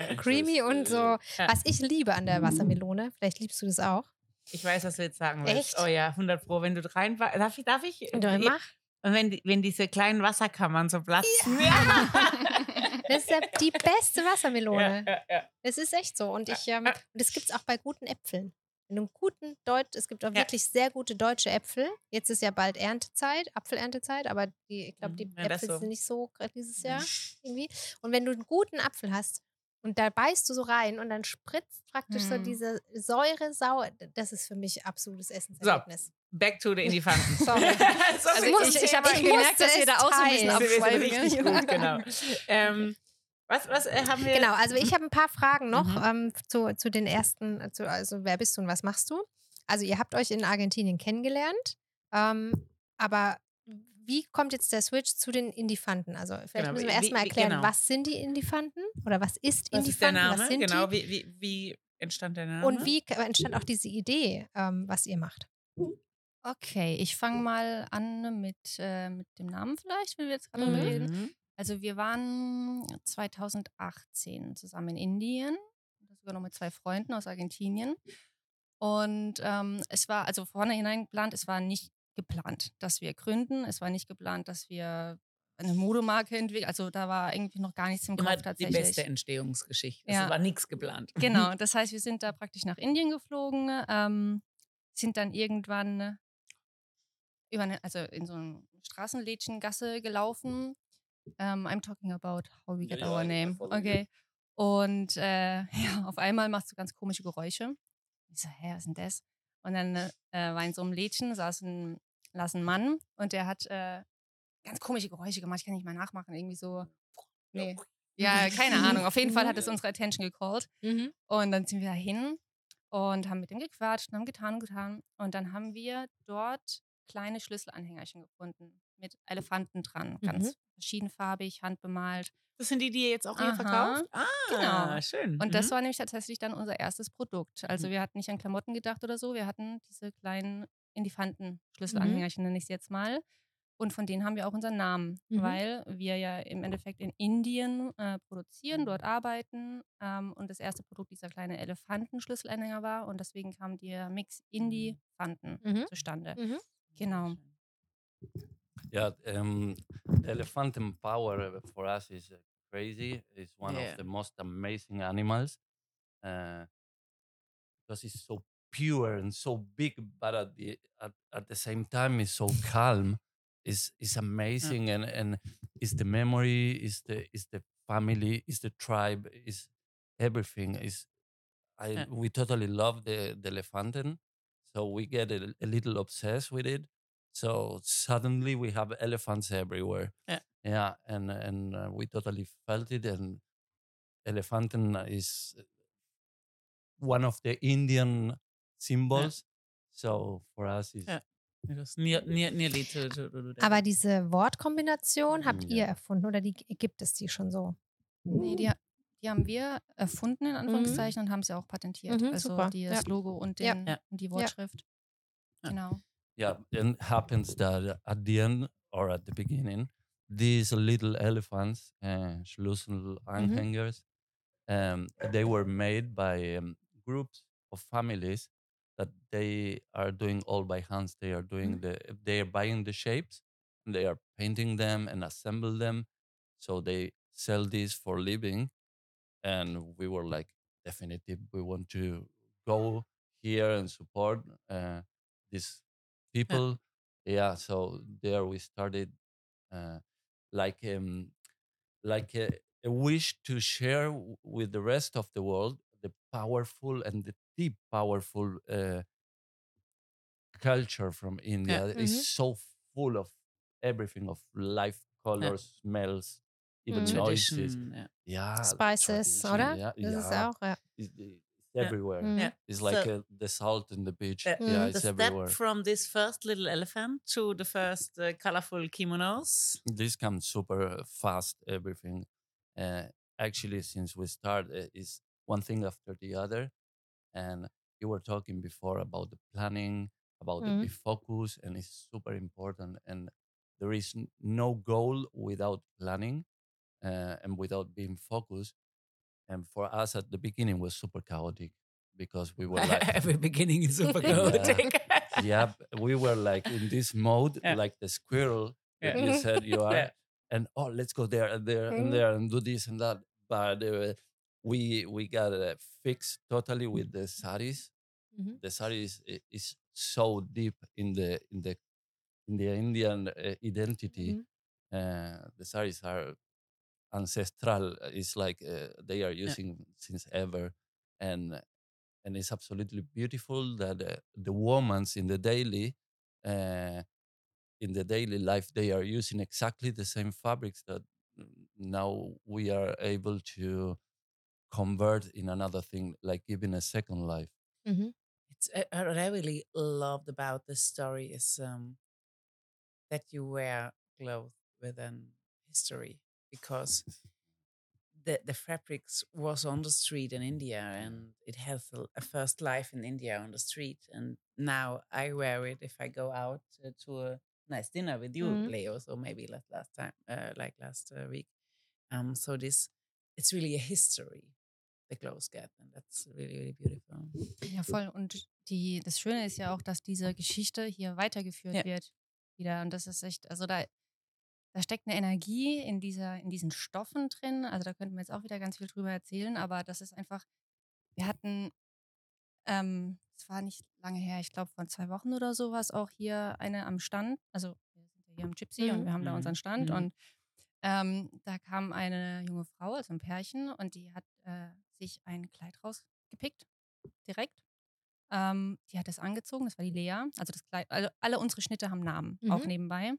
[LAUGHS] Creamy und so. Ja. Was ich liebe an der Wassermelone, vielleicht liebst du das auch. Ich weiß, was du jetzt sagen willst. Echt? Oh ja, 100 Pro. Wenn du rein Darf ich? Darf ich? Mach. Und wenn, die, wenn diese kleinen Wasserkammern so platzen. Ja. [LAUGHS] Das ist ja die beste Wassermelone. ja, ja. Es ist echt so. Und ich, ähm, und das gibt es auch bei guten Äpfeln. Du einen guten Deutsch, es gibt auch wirklich sehr gute deutsche Äpfel. Jetzt ist ja bald Erntezeit, Apfelerntezeit, aber die, ich glaube, die das Äpfel so. sind nicht so gerade dieses Jahr irgendwie. Und wenn du einen guten Apfel hast und da beißt du so rein und dann spritzt praktisch so Mhm. diese Säure sauer, das ist für mich absolutes Essenserlebnis. Back to the Elefanten. [LAUGHS] Sorry. [LAUGHS] so Also ich, ich Thema habe schon ich gemerkt, dass ihr es da auch so ein bisschen. Wir abschweifen. richtig gut, genau. [LAUGHS] Ähm, was, was äh, haben wir? Genau, also ich habe ein paar Fragen noch Mhm. ähm, zu, zu den ersten, äh, zu, also wer bist du und was machst du? Also ihr habt euch in Argentinien kennengelernt, ähm, aber wie kommt jetzt der Switch zu den Indifanten? Also vielleicht Genau, müssen wir erstmal wie- erklären, genau. was sind die Indifanten oder was ist was ist der Indifanten, Name? was sind Genau, die? wie, wie, wie entstand der Name? Und wie entstand auch diese Idee, ähm, was ihr macht? Okay, ich fange mal an mit, äh, mit dem Namen vielleicht, wenn wir jetzt gerade Mhm. reden. Also wir waren 2018 zusammen in Indien, sogar noch mit zwei Freunden aus Argentinien. Und ähm, es war also vornherein geplant, es war nicht geplant, dass wir gründen. Es war nicht geplant, dass wir eine Modemarke entwickeln. Also da war irgendwie noch gar nichts im Immer Kopf die tatsächlich. beste Entstehungsgeschichte. Ja. Es war nichts geplant. Genau, [LAUGHS] das heißt, wir sind da praktisch nach Indien geflogen, ähm, sind dann irgendwann über eine, also in so eine Straßenlädchengasse gelaufen. Um, I'm talking about how we get ja, our name. Okay. Und äh, [LAUGHS] ja, auf einmal machst du ganz komische Geräusche. Ich so, hä, was ist denn das? Und dann äh, war in so einem Lädchen, saß ein, ein Mann und der hat äh, ganz komische Geräusche gemacht. Ich kann nicht mal nachmachen. Irgendwie so. Nee. [LAUGHS] Ja, [LAUGHS] keine Ahnung. Auf jeden Fall hat es [LAUGHS] unsere Attention gecallt. Mhm. Und dann sind wir dahin und haben mit dem gequatscht und haben getan und getan. Und dann haben wir dort kleine Schlüsselanhängerchen gefunden mit Elefanten dran. Ganz verschiedenfarbig, handbemalt. Das sind die, die ihr jetzt auch hier Aha, verkauft? Ah, genau. schön. Und das Mhm. war nämlich tatsächlich dann unser erstes Produkt. Also Mhm. wir hatten nicht an Klamotten gedacht oder so, wir hatten diese kleinen Elefanten-Schlüsselanhängerchen, nenne ich es jetzt mal. Und von denen haben wir auch unseren Namen, Mhm. weil wir ja im Endeffekt in Indien äh, produzieren, dort arbeiten. Ähm, und das erste Produkt dieser kleine Elefanten-Schlüsselanhänger war. Und deswegen kam der Mix Indie-Fanten Mhm. zustande. Mhm. Genau. Yeah, um, the elephant power for us is uh, crazy. It's one Yeah. of the most amazing animals uh, because it's so pure and so big, but at the at, at the same time, it's so calm. is it's amazing, and and it's the memory, is the is the family, is the tribe, is everything is. I Yeah. we totally love the the elefanten, so we get a, a little obsessed with it. So suddenly we have elephants everywhere. Yeah. yeah, and and uh, we totally felt it. And elefanten is one of the Indian symbols. So for us, is Yeah. Near, near, nearly to, to, to do that. Aber diese Wortkombination habt Ja. ihr erfunden oder die, gibt es die schon so? Nee, die, die haben wir erfunden, in Anführungszeichen, und haben sie auch patentiert. Mhm, also super. das Ja. Logo und, Ja. den, Ja. und die Wortschrift. Ja. Genau. Yeah, and happens that at the end or at the beginning, these little elephants, uh, Schlüsselanhängers, um, they were made by um, groups of families that they are doing all by hands. They are doing the, they are buying the shapes, and they are painting them and assemble them, so they sell these for living. And we were like, definitive, we want to go here and support uh, these people. Yeah. so there we started uh, like um, like a, a wish to share with the rest of the world the powerful and the deep powerful uh, culture from India Mhm. is so full of everything of life, colors, smells, even Mhm. noises. Yeah. Yeah, Spices, tradition, oder? Yeah, Das ist yeah. auch, ja. It's, it's everywhere. Mhm. Yeah. It's like So- uh, the salt in the beach. Yeah. Yeah, Mm. it's The everywhere. step from this first little elephant to the first uh, colorful kimonos. this comes super fast everything uh, actually since we start uh, is one thing after the other and you were talking before about the planning about Mhm. the focus and it's super important and there is n- no goal without planning uh, and without being focused and for us at the beginning was super chaotic because we were like [LAUGHS] Every beginning is super [LAUGHS] chaotic. yeah b- we were like in this mode Yeah. like the squirrel Yeah. you said you [LAUGHS] are Yeah. and oh let's go there and there and there and do this and that but uh, we we got uh, fixed totally with the saris Mhm. the saris i- is so deep in the in the in the indian uh, identity Mhm. uh, the saris are ancestral uh, it's like uh, they are using since ever and and it's absolutely beautiful that uh, the women's in the daily uh, in the daily life they are using exactly the same fabrics that mm, now we are able to convert in another thing like giving a second life Mhm. It's uh, uh, what I really loved about this story is um, that you wear clothes with an history because the the fabrics was on the street in India and it has a, a first life in India on the street and now I wear it if I go out uh, to a nice dinner with you, Mhm. Leo. So maybe last last time, uh, like last uh, week. Um, so this it's really a history the clothes get and that's really really beautiful. Ja, voll. Und die, das Schöne ist ja auch, dass diese Geschichte hier weitergeführt Ja. wird. Wieder. Und das ist echt, also da, da steckt eine Energie in, dieser, in diesen Stoffen drin. Also da könnten wir jetzt auch wieder ganz viel drüber erzählen, aber das ist einfach, wir hatten, ähm, es war nicht lange her, ich glaube vor zwei Wochen oder so war es auch hier eine am Stand. Also wir sind ja hier am Gypsy Mhm. und wir haben da Mhm. unseren Stand Mhm. und ähm, da kam eine junge Frau, also ein Pärchen, und die hat äh, sich ein Kleid rausgepickt, direkt. Ähm, die hat das angezogen, das war die Lea. Also das Kleid, also alle unsere Schnitte haben Namen, auch Mhm. nebenbei.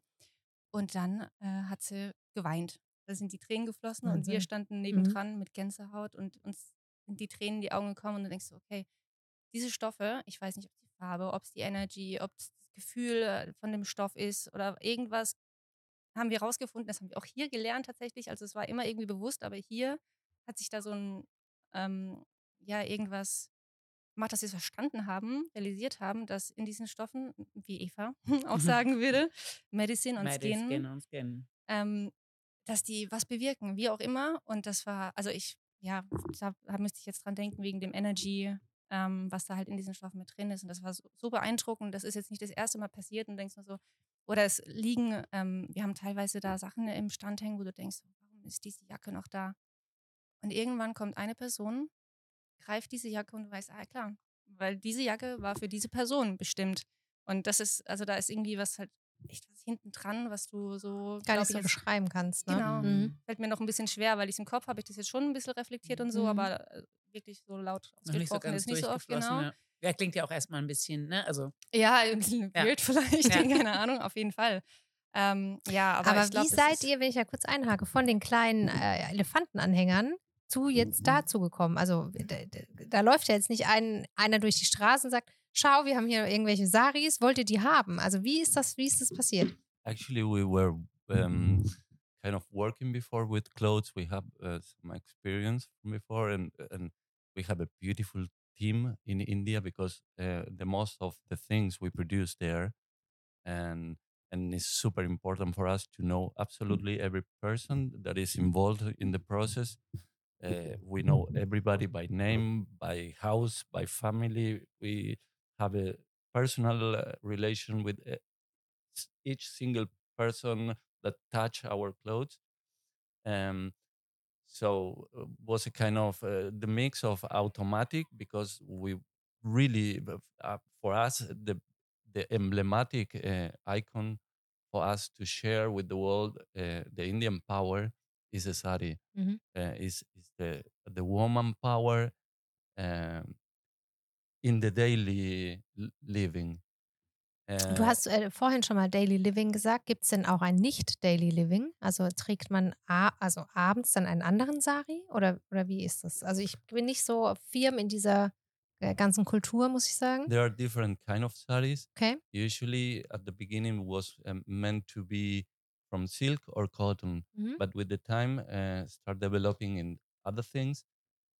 Und dann äh, hat sie geweint. Da sind die Tränen geflossen und wir Wahnsinn. standen nebendran mit Gänsehaut und uns sind die Tränen in die Augen gekommen und du denkst so, okay, diese Stoffe, ich weiß nicht, ob die Farbe, ob es die Energy, ob es das Gefühl äh, von dem Stoff ist oder irgendwas, haben wir rausgefunden. Das haben wir auch hier gelernt tatsächlich. Also es war immer irgendwie bewusst, aber hier hat sich da so ein, ähm, ja, irgendwas gemacht, dass wir es verstanden haben, realisiert haben, dass in diesen Stoffen, wie Eva [LAUGHS] auch sagen würde, Medicine und Made Skin, skin on skin. ähm, dass die was bewirken, wie auch immer. Und das war, also ich, ja, da, da müsste ich jetzt dran denken, wegen dem Energy, ähm, was da halt in diesen Stoffen mit drin ist. Und das war so, so beeindruckend. Das ist jetzt nicht das erste Mal passiert und denkst nur so, oder es liegen, ähm, wir haben teilweise da Sachen im Stand hängen, wo du denkst, warum ist diese Jacke noch da? Und irgendwann kommt eine Person, greift diese Jacke und du weißt, ah klar, weil diese Jacke war für diese Person bestimmt. Und das ist, also da ist irgendwie was halt echt was hinten dran, was du so Gar nicht ich, so jetzt- beschreiben kannst. Ne? Genau. Mhm. Fällt mir noch ein bisschen schwer, weil ich im Kopf habe ich das jetzt schon ein bisschen reflektiert und so, Mhm. aber äh, wirklich so laut so ausgesprochen ganz ist nicht so oft, genau. Ja. ja, klingt ja auch erstmal ein bisschen, ne? Also, Ja, ein bisschen Ja. weird [LAUGHS] vielleicht, Ja. keine Ahnung, auf jeden Fall. Ähm, ja, aber, Aber, ich glaub, wie seid ihr, wenn ich ja kurz einhake, von den kleinen äh, Elefantenanhängern zu jetzt dazu gekommen? Also da, da, läuft ja jetzt nicht ein, einer durch die Straße und sagt, schau, wir haben hier irgendwelche Saris, wollt ihr die haben? Also wie ist das, wie ist das passiert? Actually, we were um, kind of working before with clothes. We have uh, some experience from before, and and we have a beautiful team in India because uh, the most of the things we produce there, and and it's super important for us to know absolutely every person that is involved in the process. Uh, we know everybody by name, by house, by family. We have a personal uh, relation with uh, each single person that touch our clothes. Um, so uh, was a kind of uh, the mix of automatic because we really uh, for us the the emblematic uh, icon for us to share with the world uh, the Indian power is a sari. Mhm. Uh, is is the the woman power um, in the daily living. Du Uh, hast äh, vorhin schon mal Daily Living gesagt. Gibt es denn auch ein Nicht-Daily Living? Also trägt man a also abends dann einen anderen Sari? Oder, oder wie ist das? Also ich bin nicht so firm in dieser äh, ganzen Kultur, muss ich sagen. there are different kind of saris. Okay. Usually at the beginning was um, meant to be from silk or cotton, Mhm. but with the time uh, start developing in other things.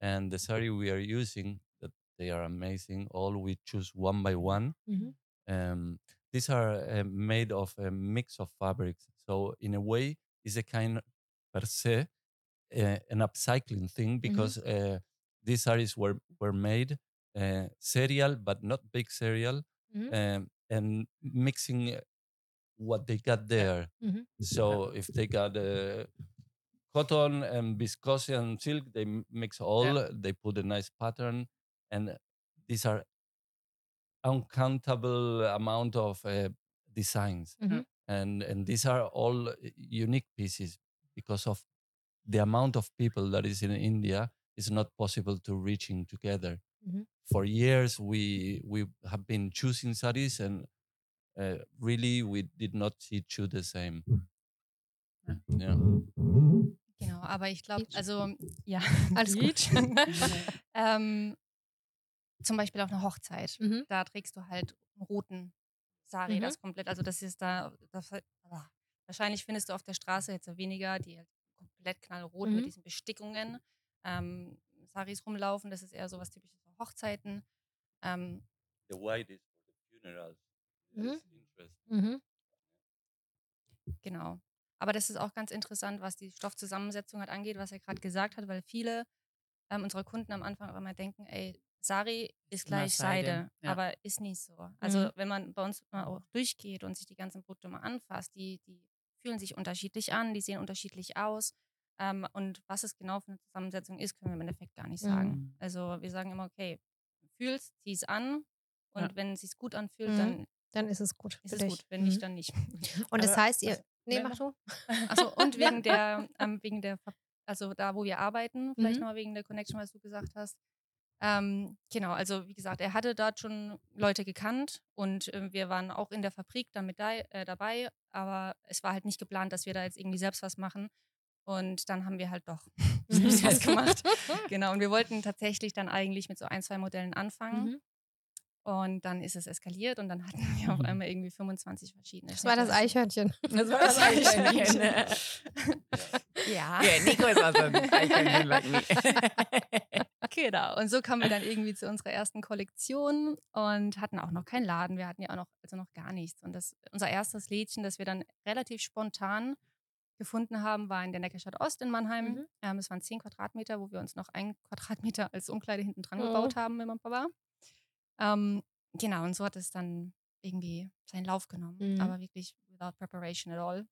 And the sari we are using, that they are amazing. All we choose one by one. Mhm. Um, these are uh, made of a mix of fabrics. So in a way, it's a kind per se uh, an upcycling thing because uh, these saris were were made uh, serial, but not big serial, Mhm. um, and mixing uh, what they got there. Mhm. So if they got uh, cotton and viscose and silk, they mix all. They put a nice pattern, and these are uncountable amount of uh, designs, Mhm. and and these are all uh, unique pieces because of the amount of people that is in India. It's not possible to reaching together. Mhm. For years, we we have been choosing saris, and uh, really we did not see two the same. Yeah. [LAUGHS] genau, aber ich glaube, also, ja, [LAUGHS] Alles gut. [LAUGHS] Ähm, zum Beispiel auf einer Hochzeit, Mhm. da trägst du halt einen roten Sari, Mhm. das komplett, also das ist da, das, ah, wahrscheinlich findest du auf der Straße jetzt weniger, die halt komplett knallrot Mhm. mit diesen Bestickungen, ähm, Saris rumlaufen, das ist eher so was typisches für Hochzeiten. Ähm, The white is for the funerals. Mhm. Interesting. Mhm. Genau. Aber das ist auch ganz interessant, was die Stoffzusammensetzung halt angeht, was er gerade gesagt hat, weil viele ähm, unserer Kunden am Anfang auch immer denken, ey, Sari ist gleich Seide, Seide, ja. aber ist nicht so. Also Mhm. wenn man bei uns mal auch durchgeht und sich die ganzen Produkte mal anfasst, die, die fühlen sich unterschiedlich an, die sehen unterschiedlich aus. Ähm, und was es genau für eine Zusammensetzung ist, können wir im Endeffekt gar nicht sagen. Mhm. Also wir sagen immer, okay, fühlst, zieh es an und Ja. wenn es sich gut anfühlt, Mhm. dann Dann ist es gut. ist es gut. Wenn Mhm. nicht, dann nicht. [LAUGHS] Und das Aber heißt, ihr. Nee, mach du. Also [LAUGHS] und wegen der, ähm, wegen der, also da, wo wir arbeiten, vielleicht Mhm. nochmal wegen der Connection, was du gesagt hast. Ähm, genau, also wie gesagt, er hatte dort schon Leute gekannt und äh, wir waren auch in der Fabrik damit da, äh, dabei, aber es war halt nicht geplant, dass wir da jetzt irgendwie selbst was machen. Und dann haben wir halt doch [LAUGHS] was gemacht. Genau, und wir wollten tatsächlich dann eigentlich mit so ein, zwei Modellen anfangen. Mhm. Und dann ist es eskaliert und dann hatten [LAUGHS] wir auf einmal irgendwie 25 verschiedene. Das war das. Eichhörnchen. Das war das Eichhörnchen. [LAUGHS] Ja. Ja, Nico ist auch so ein Eichhörnchen. [LAUGHS] Genau. Und so kamen wir dann irgendwie zu unserer ersten Kollektion und hatten auch noch keinen Laden. Wir hatten ja auch noch, also noch gar nichts. Und das, unser erstes Lädchen, das wir dann relativ spontan gefunden haben, war in der Neckarstadt Ost in Mannheim. Mhm. Ähm, es waren zehn Quadratmeter, wo wir uns noch ein Quadratmeter als Umkleide hinten dran Mhm. gebaut haben, wenn man war. Ähm, genau, und so hat es dann irgendwie seinen Lauf genommen. Mhm. Aber wirklich without preparation at all.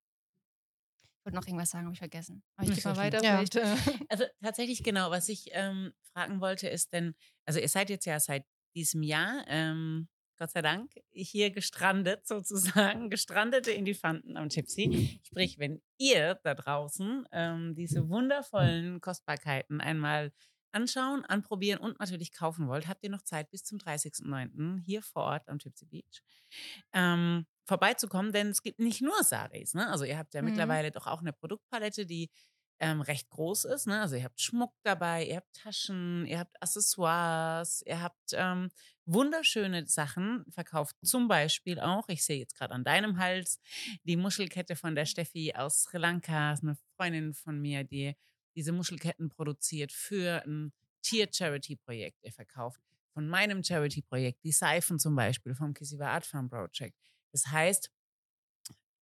Ich wollte noch irgendwas sagen, habe ich vergessen. Aber ich Nicht gehe so mal weiter. Ja. [LAUGHS] Also tatsächlich genau, was ich ähm, fragen wollte, ist denn, also ihr seid jetzt ja seit diesem Jahr ähm, Gott sei Dank, hier gestrandet sozusagen, [LAUGHS] gestrandete Elefanten am Gypsy. Sprich, wenn ihr da draußen ähm, diese wundervollen Kostbarkeiten einmal anschauen, anprobieren und natürlich kaufen wollt, habt ihr noch Zeit bis zum 30.09. hier vor Ort am Gypsy Beach ähm, vorbeizukommen, denn es gibt nicht nur Saris. Ne? Also ihr habt ja Mhm. mittlerweile doch auch eine Produktpalette, die ähm, recht groß ist. Ne? Also ihr habt Schmuck dabei, ihr habt Taschen, ihr habt Accessoires, ihr habt ähm, wunderschöne Sachen verkauft. Zum Beispiel auch, ich sehe jetzt gerade an deinem Hals, die Muschelkette von der Steffi aus Sri Lanka, eine Freundin von mir, die diese Muschelketten produziert für ein Tier-Charity-Projekt. Ihr verkauft von meinem Charity-Projekt die Seifen zum Beispiel vom Kisiva Art Farm Project. Das heißt,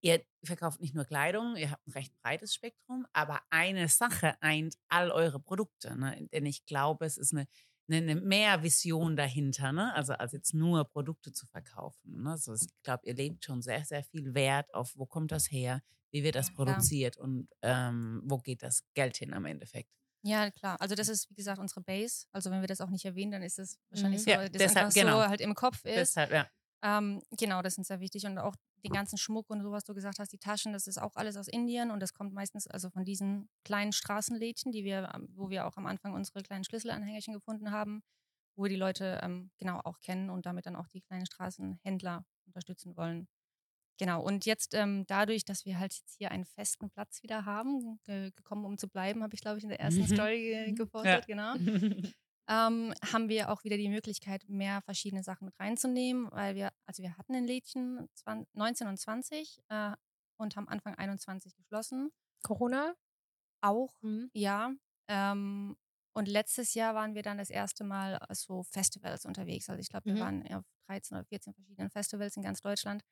Ihr verkauft nicht nur Kleidung, ihr habt ein recht breites Spektrum, aber eine Sache eint all eure Produkte. Ne? Denn ich glaube, es ist eine, eine, eine Mehrvision dahinter, ne? also als jetzt nur Produkte zu verkaufen. Ne? Also ich glaube, ihr legt schon sehr, sehr viel Wert auf, wo kommt das her, wie wird das Ja, produziert und ähm, wo geht das Geld hin am Endeffekt. Ja, klar. Also das ist, wie gesagt, unsere Base. Also wenn wir das auch nicht erwähnen, dann ist es wahrscheinlich Mhm. so, Ja, dass deshalb, einfach genau. so halt im Kopf ist. Deshalb, ja. Ähm, genau, das ist sehr wichtig. Und auch den ganzen Schmuck und so, was du gesagt hast, die Taschen, das ist auch alles aus Indien und das kommt meistens also von diesen kleinen Straßenlädchen, die wir, wo wir auch am Anfang unsere kleinen Schlüsselanhängerchen gefunden haben, wo wir die Leute ähm, genau auch kennen und damit dann auch die kleinen Straßenhändler unterstützen wollen. Genau, und jetzt ähm, dadurch, dass wir halt jetzt hier einen festen Platz wieder haben, ge gekommen um zu bleiben, habe ich glaube ich in der ersten Mhm. Story ge gepostet, genau [LAUGHS] ähm, haben wir auch wieder die Möglichkeit, mehr verschiedene Sachen mit reinzunehmen, weil wir, also wir hatten ein Lädchen 20, 19 und 20 äh, und haben Anfang 21 geschlossen. Corona? Auch, Mhm. ja. Ähm, und letztes Jahr waren wir dann das erste Mal auf so Festivals unterwegs. Also ich glaube, wir Mhm. waren auf 13 oder 14 verschiedenen Festivals in ganz Deutschland.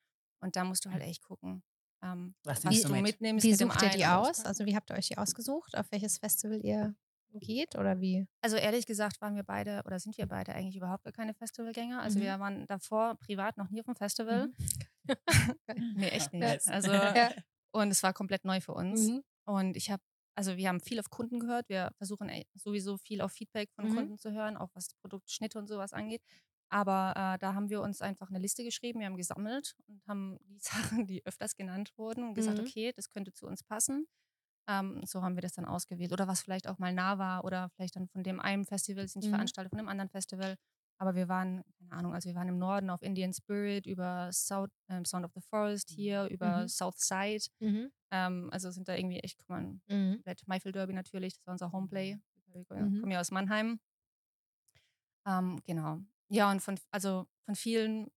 Und da musst du halt echt gucken, ähm, Was was, du mit? mitnimmst. Wie mit dem sucht ihr die aus? Also wie habt ihr euch die ausgesucht? Auf welches Festival ihr geht oder wie? Also ehrlich gesagt waren wir beide oder sind wir beide eigentlich überhaupt gar keine Festivalgänger. Also Mhm. wir waren davor privat noch nie auf dem Festival. Mhm. [LAUGHS] nee, echt nicht. Also [LAUGHS] Ja. und es war komplett neu für uns. Mhm. Und ich habe, also wir haben viel auf Kunden gehört. Wir versuchen sowieso viel auf Feedback von Mhm. Kunden zu hören, auch was Produktschnitte und sowas angeht. Aber äh, da haben wir uns einfach eine Liste geschrieben, wir haben gesammelt und haben die [LAUGHS] Sachen, die öfters genannt wurden, und gesagt, Mhm. okay, das könnte zu uns passen. Ähm, so haben wir das dann ausgewählt. Oder was vielleicht auch mal nah war oder vielleicht dann von dem einen Festival sind die Mhm. Veranstalter von dem anderen Festival. Aber wir waren, keine Ahnung, also wir waren im Norden auf Indian Spirit, über South, ähm, Sound of the Forest hier, über Mhm. South Side. Mhm. Ähm, also sind da irgendwie echt, guck mal, Mhm. komplett Maifel Derby natürlich, das war unser Homeplay. Wir Mhm. kommen ja aus Mannheim. Ähm, genau. Ja, und von, also von vielen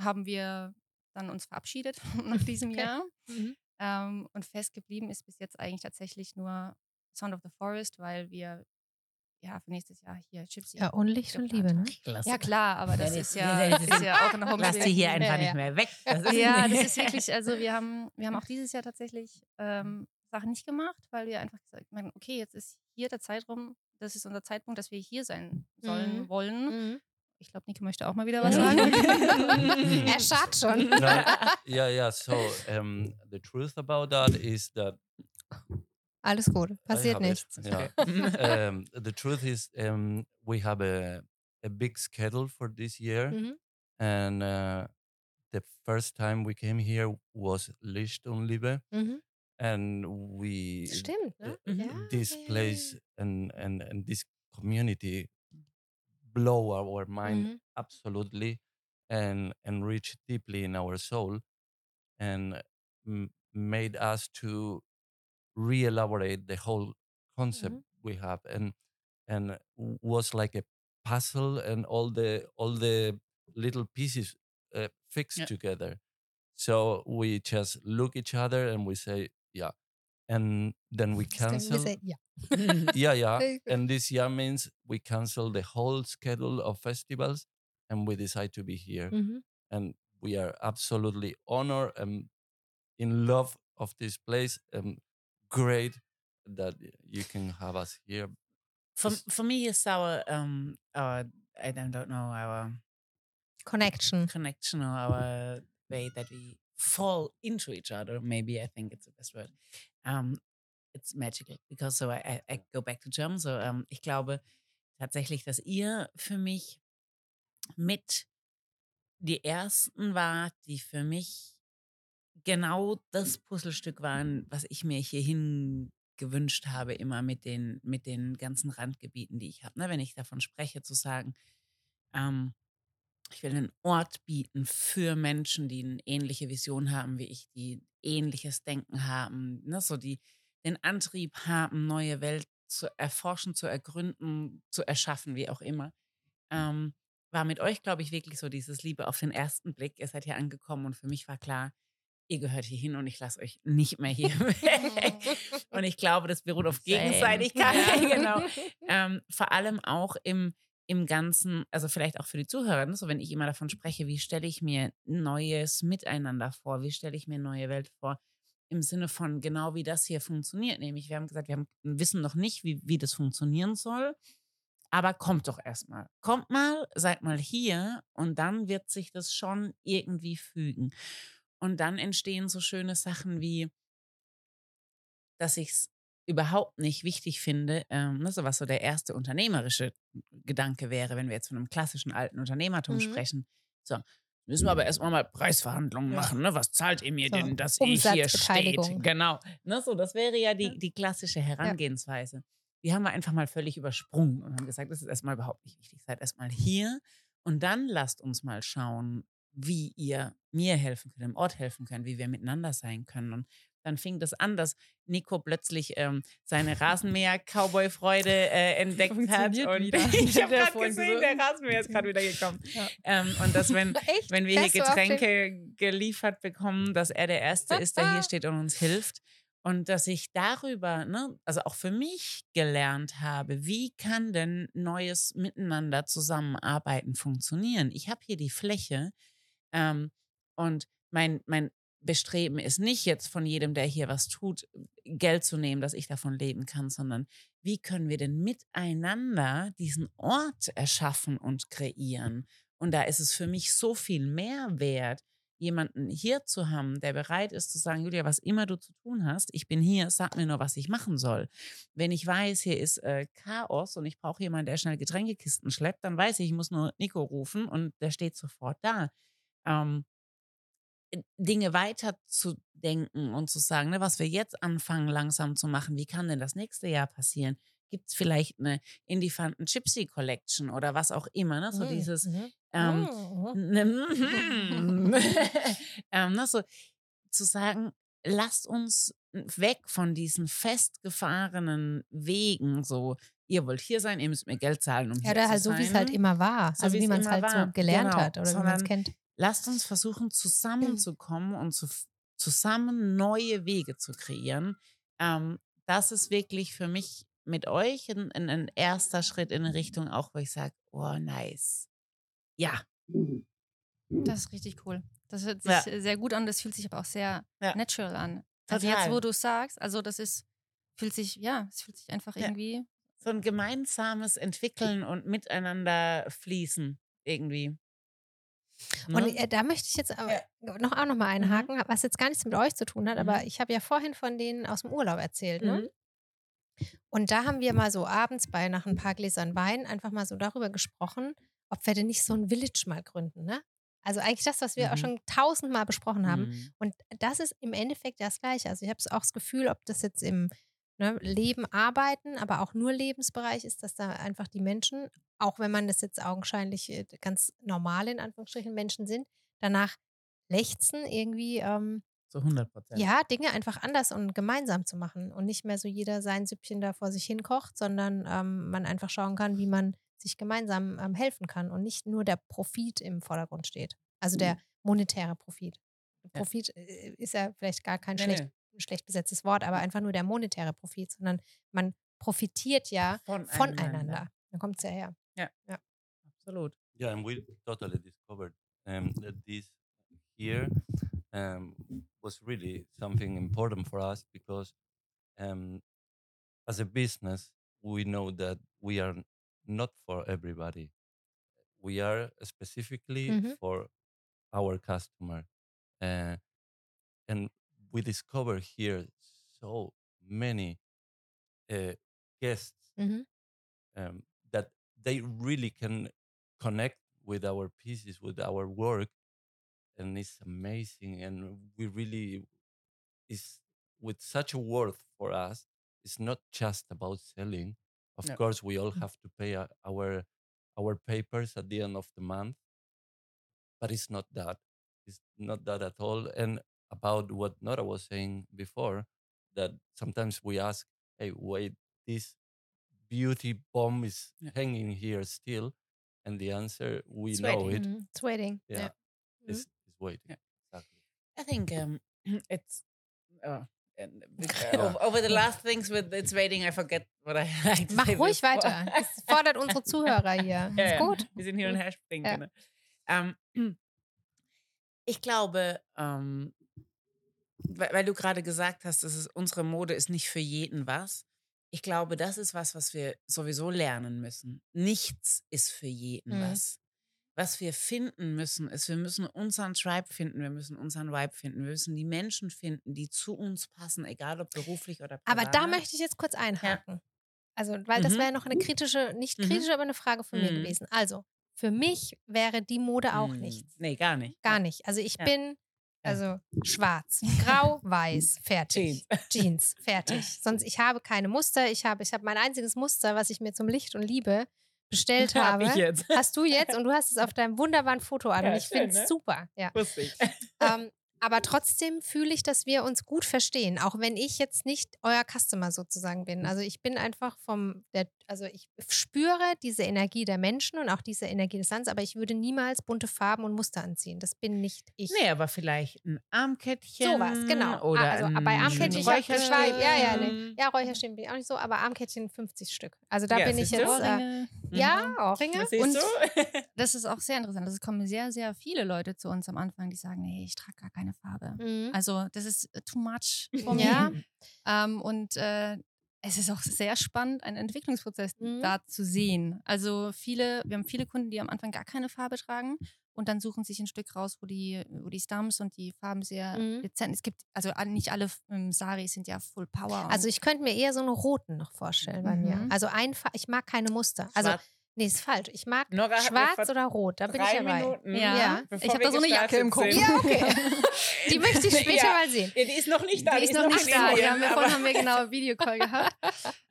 haben wir dann uns verabschiedet [LAUGHS] nach diesem Okay. Jahr. Mhm. Ähm, und fest geblieben ist bis jetzt eigentlich tatsächlich nur Sound of the Forest, weil wir ja für nächstes Jahr hier Gypsy. Ja, und Licht und Liebe, ne? Klasse. Ja, klar, aber das ist ja, ist- ja auch ein Lass Homestay. die hier [LAUGHS] einfach Ja, nicht mehr weg. Das ist Ja, das [LAUGHS] ist wirklich, also wir haben, wir haben auch dieses Jahr tatsächlich ähm, Sachen nicht gemacht, weil wir einfach gesagt haben, okay, jetzt ist hier der Zeitraum, das ist unser Zeitpunkt, dass wir hier sein sollen, Mhm. wollen. Mhm. Ich glaube, Nico möchte auch mal wieder was sagen. [LAUGHS] er schaut schon. No, yeah, yeah. So um, the truth about that is that Alles gut, passiert nichts. Yeah. [LAUGHS] um, the truth is, um, we have a a big schedule for this year, Mhm. and uh, the first time we came here was Licht und Liebe, Mhm. and we Stimmt, ne? Ja, this ja, ja, place ja. and and and this community blow our mind Mhm. absolutely and and reach deeply in our soul and m- made us to re-elaborate the whole concept Mhm. we have and and was like a puzzle and all the all the little pieces uh, fixed Yeah. together so we just look each other and we say yeah and then we Das kann- wir cancel sagen, Ja. yeah [LAUGHS] yeah [LAUGHS] and this year means we cancel the whole schedule of festivals and we decide to be here Mhm. and we are absolutely honored and in love of this place and great that you can have us here For, for me, it's our, um, our, I don't, don't know, our Connection. connection or our way that we fall into each other. Maybe I think it's the best word. Um, it's magical because so I, I, go back to German. So um, ich glaube tatsächlich, dass ihr für mich mit die ersten war, die für mich genau das Puzzlestück waren, was ich mir hierhin gewünscht habe, immer mit den, mit den ganzen Randgebieten, die ich habe. Ne? Wenn ich davon spreche, zu sagen, ähm, ich will einen Ort bieten für Menschen, die eine ähnliche Vision haben wie ich, die ähnliches Denken haben, ne? so die den Antrieb haben, neue Welt zu erforschen, zu ergründen, zu erschaffen, wie auch immer. Ähm, war mit euch, glaube ich, wirklich so dieses Liebe auf den ersten Blick. Ihr seid hier angekommen und für mich war klar, ihr gehört hier hin und ich lasse euch nicht mehr hier [LAUGHS] weg. [LAUGHS] und ich glaube, das beruht auf Gegenseitigkeit. Ja. [LAUGHS] genau. Ähm, vor allem auch im, im Ganzen, also vielleicht auch für die Zuhörer, ne, so wenn ich immer davon spreche, wie stelle ich mir neues Miteinander vor, wie stelle ich mir neue Welt vor, im Sinne von genau wie das hier funktioniert. Nämlich, wir haben gesagt, wir haben, wissen noch nicht, wie, wie das funktionieren soll. Aber kommt doch erstmal. Kommt mal, seid mal hier und dann wird sich das schon irgendwie fügen. Und dann entstehen so schöne Sachen wie, dass ich es überhaupt nicht wichtig finde, ähm, ne, so was so der erste unternehmerische Gedanke wäre, wenn wir jetzt von einem klassischen alten Unternehmertum mhm. sprechen. So, müssen wir aber erstmal mal Preisverhandlungen ja. machen. Ne? Was zahlt ihr mir so, denn, dass ich hier steht? Genau. Ne, so, das wäre ja die, die klassische Herangehensweise. Ja. Die haben wir einfach mal völlig übersprungen und haben gesagt, das ist erstmal überhaupt nicht wichtig. Seid erstmal hier und dann lasst uns mal schauen, wie ihr mir helfen könnt, im Ort helfen könnt, wie wir miteinander sein können. Und dann fing das an, dass Nico plötzlich ähm, seine Rasenmäher-Cowboy-Freude äh, [LAUGHS] entdeckt hat. Und [LAUGHS] [LAUGHS] ich habe gerade gesehen, der Rasenmäher ist gerade wieder gekommen. Ja. Ähm, und dass, wenn, wenn wir hier Getränke geliefert bekommen, dass er der Erste ist, der hier steht und uns hilft. Und dass ich darüber, ne, also auch für mich gelernt habe, wie kann denn neues Miteinander zusammenarbeiten funktionieren? Ich habe hier die Fläche ähm, und mein, mein Bestreben ist nicht jetzt von jedem, der hier was tut, Geld zu nehmen, dass ich davon leben kann, sondern wie können wir denn miteinander diesen Ort erschaffen und kreieren? Und da ist es für mich so viel mehr wert, jemanden hier zu haben, der bereit ist zu sagen, Julia, was immer du zu tun hast, ich bin hier, sag mir nur, was ich machen soll. Wenn ich weiß, hier ist äh, Chaos und ich brauche jemanden, der schnell Getränkekisten schleppt, dann weiß ich, ich muss nur Nico rufen und der steht sofort da. Ähm, Dinge weiterzudenken und zu sagen, ne, was wir jetzt anfangen langsam zu machen, wie kann denn das nächste Jahr passieren? Gibt es vielleicht eine Indifanten Gypsy Collection oder was auch immer, ne? So mhm. dieses mhm. Ähm, oh. ne, mhm. [LAUGHS] ähm, ne, so zu sagen, lasst uns weg von diesen festgefahrenen Wegen, so ihr wollt hier sein, ihr müsst mir Geld zahlen, um ja, hier zu halt sein. Ja, so wie es halt immer war, so also wie man es halt war. so gelernt genau. hat oder Sondern wie man es kennt lasst uns versuchen, mhm. zusammenzukommen und zu, zusammen neue Wege zu kreieren. Ähm, das ist wirklich für mich mit euch ein, ein, ein erster Schritt in eine Richtung, auch wo ich sage, oh, nice. Ja. Das ist richtig cool. Das hört sich ja. sehr gut an, das fühlt sich aber auch sehr ja. natural an. Also Total. jetzt, wo du sagst, also das ist, fühlt sich, ja, es fühlt sich einfach irgendwie. So ein gemeinsames Entwickeln und miteinander fließen irgendwie. Und ne? äh, da möchte ich jetzt aber ja. noch, auch noch mal mhm. einhaken, mhm. was jetzt gar nichts mit euch zu tun hat, mhm. aber ich habe ja vorhin von denen aus dem Urlaub erzählt. Ne? Mhm. Und da haben wir mal so abends bei nach ein paar Gläsern Wein einfach mal so darüber gesprochen, ob wir denn nicht so ein Village mal gründen, ne? Also eigentlich das, was wir mhm. auch schon tausendmal besprochen haben. Mhm. Und das ist im Endeffekt das Gleiche. Also ich habe auch das Gefühl, ob das jetzt im ne, Leben, Arbeiten, aber auch nur Lebensbereich ist, dass da einfach die Menschen, auch wenn man das jetzt augenscheinlich äh, ganz normal in Anführungsstrichen Menschen sind, danach lechzen irgendwie. Ähm, so 100 Prozent. Ja, Dinge einfach anders und gemeinsam zu machen und nicht mehr so jeder sein Süppchen da vor sich hin kocht, sondern ähm, man einfach schauen kann, wie man sich gemeinsam ähm, helfen kann und nicht nur der Profit im Vordergrund steht. Also der mhm. monetäre Profit. Profit ja. Äh, ist ja vielleicht gar kein nee, schlecht, nee schlecht besetztes Wort, aber einfach nur der monetäre Profit, sondern man profitiert ja voneinander. voneinander. Da kommt es ja her. Ja. ja, absolut. Yeah, and we totally discovered um, that this here um, was really something important for us because um, as a business, we know that we are not for everybody. We are specifically mm -hmm. for our customer. Uh, and we discover here so many uh, guests mm-hmm. um, that they really can connect with our pieces, with our work, and it's amazing. And we really is with such a worth for us. It's not just about selling. Of No. course, we all have to pay our our papers at the end of the month, but it's not that. It's not that at all. And about what Nora was saying before, that sometimes we ask, "Hey, wait, this beauty bomb is Yeah. hanging here still," and the answer we It's know waiting. it Mhm. It's waiting. yeah, Yeah. is is waiting. Yeah. Exactly. I think um, [CLEARS THROAT] it's [LAUGHS] uh, and over, the [LAUGHS] last things with it's waiting. I forget what I [LAUGHS] like Mach ruhig before. weiter. Das fordert unsere Zuhörer hier. Ist gut. Wir sind hin und her springen. Ähm, [CLEARS THROAT] ich glaube, ähm, weil, weil du gerade gesagt hast, dass es, unsere Mode ist nicht für jeden was. Ich glaube, das ist was, was wir sowieso lernen müssen. Nichts ist für jeden Mhm. was. Was wir finden müssen, ist, wir müssen unseren Tribe finden, wir müssen unseren Vibe finden, wir müssen die Menschen finden, die zu uns passen, egal ob beruflich oder privat. Aber da möchte ich jetzt kurz einhaken. Also, weil das Mhm. wäre noch eine kritische, nicht Mhm. kritische, aber eine Frage von mir Mhm. gewesen. Also, für mich wäre die Mode auch Hm, nichts. Nee, gar nicht. Gar nicht. Also, ich Ja. bin also schwarz, [LAUGHS] grau, weiß, fertig. Jeans. [LAUGHS] Jeans, fertig. Sonst, ich habe keine Muster. Ich habe, ich habe mein einziges Muster, was ich mir zum Licht und Liebe bestellt [LAUGHS] Hab habe. ich jetzt. Hast du jetzt und du hast es auf deinem wunderbaren Foto an. Ja, und ich finde es ne? super. Ja. Ich. ähm, aber trotzdem fühle ich, dass wir uns gut verstehen, auch wenn ich jetzt nicht euer Customer sozusagen bin. Also ich bin einfach vom, der, also ich spüre diese Energie der Menschen und auch diese Energie des Landes, aber ich würde niemals bunte Farben und Muster anziehen. Das bin nicht ich. Nee, aber vielleicht ein Armkettchen. Sowas, genau. Oder Ah, also ein bei Armkettchen, ich hab, ich Räucherstäbchen. war, ja, ja, nee. ja, Räucherstäbchen bin ich auch nicht so, aber Armkettchen 50 Stück. Also da Ja, bin ich jetzt, äh, Ohrringe. ja, Ohrringe. Das siehst Und? Das ist auch sehr interessant. Also Es kommen sehr, sehr viele Leute zu uns am Anfang, die sagen, nee, ich trage gar keine Farbe. Mhm. Also das ist äh, too much for Ja. me. [LAUGHS] Ähm, und äh, es ist auch sehr spannend, einen Entwicklungsprozess Mhm. da zu sehen. Also viele, wir haben viele Kunden, die am Anfang gar keine Farbe tragen und dann suchen sich ein Stück raus, wo die, wo die Stumps und die Farben sehr Mhm. dezent. Es gibt, also all- nicht alle ähm, Saris sind ja Full Power. Also ich könnte mir eher so einen roten noch vorstellen bei mir. Mhm. Also einfach, ich mag keine Muster. Also Schwarz. Nee, ist falsch. Ich mag Nora schwarz oder rot. Da bin ich dabei. Minuten, Ja. Ja. bevor Ich hab wir da so eine Jacke im Kopf. Ja, okay. [LAUGHS] Die möchte ich später Ja. mal sehen. Ja, die ist noch nicht da. die ist noch nicht in da. Indien, Ja, wir, vorhin haben wir genau Videocall gehabt.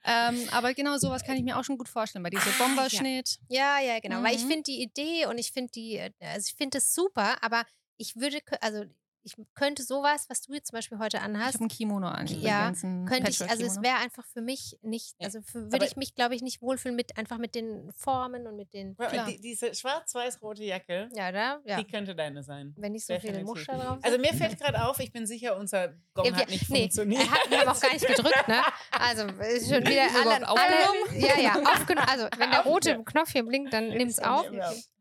ähm, aber genau sowas kann ich mir auch schon gut vorstellen. Bei diesem Ah, Bomberschnitt. Ja, ja, genau. Weil ich Mhm. finde die Idee und ich finde die, äh, also ich finde es super, aber ich würde, also ich könnte sowas, was du jetzt zum Beispiel heute Ich anhast, habe ein Kimono an. Ja, könnte ich, also es wäre einfach für mich nicht, Ja. also für, Aber- würde ich mich, glaube ich, nicht wohlfühlen mit einfach mit den Formen und mit den, die, diese schwarz-weiß-rote Jacke, ja, da, ja. die könnte deine sein. Wenn nicht so viele definitiv. Muster drauf sind. Also mir fällt gerade auf, ich bin sicher, unser Gong Ja, wir- hat nicht nee, funktioniert. Er hat, wir haben auch gar nicht gedrückt, ne? [LAUGHS] Also ist schon wieder alle, alle aufgenommen? ja, ja, [LAUGHS] aufgenommen. Also wenn der rote Knopf hier blinkt, dann nimmt's Ja, auf.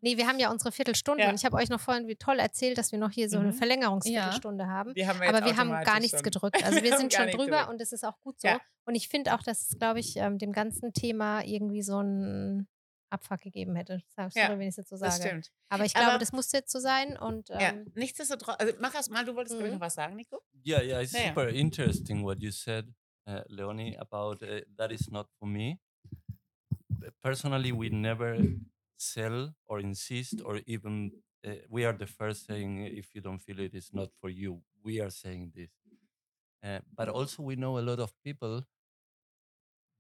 Nee, wir haben ja unsere Viertelstunde Ja. und ich habe euch noch vorhin wie toll erzählt, dass wir noch hier so eine Mhm. Verlängerungsviertelstunde haben. Die haben wir Aber wir haben gar nichts schon. gedrückt. [LAUGHS] Also wir Wir sind schon drüber gedrückt. und es ist auch gut so. Ja. Und ich finde auch, dass es, glaube ich, ähm, dem ganzen Thema irgendwie so einen Abfuck gegeben hätte. Sagst du, Ja, wenn ich es jetzt so Das sage. stimmt. Aber ich Aber- glaube, das musste jetzt so sein. Und Ja, ähm, nichtsdestotrotz, also mach erst mal, du wolltest Mhm. noch was sagen, Nico? Yeah, yeah, it's Yeah, yeah. super interesting what you said, uh, Leonie, about uh, that is not for me. Personally, we never sell or insist, or even uh, we are the first saying if you don't feel it, it's not for you. We are saying this. Uh, but also, we know a lot of people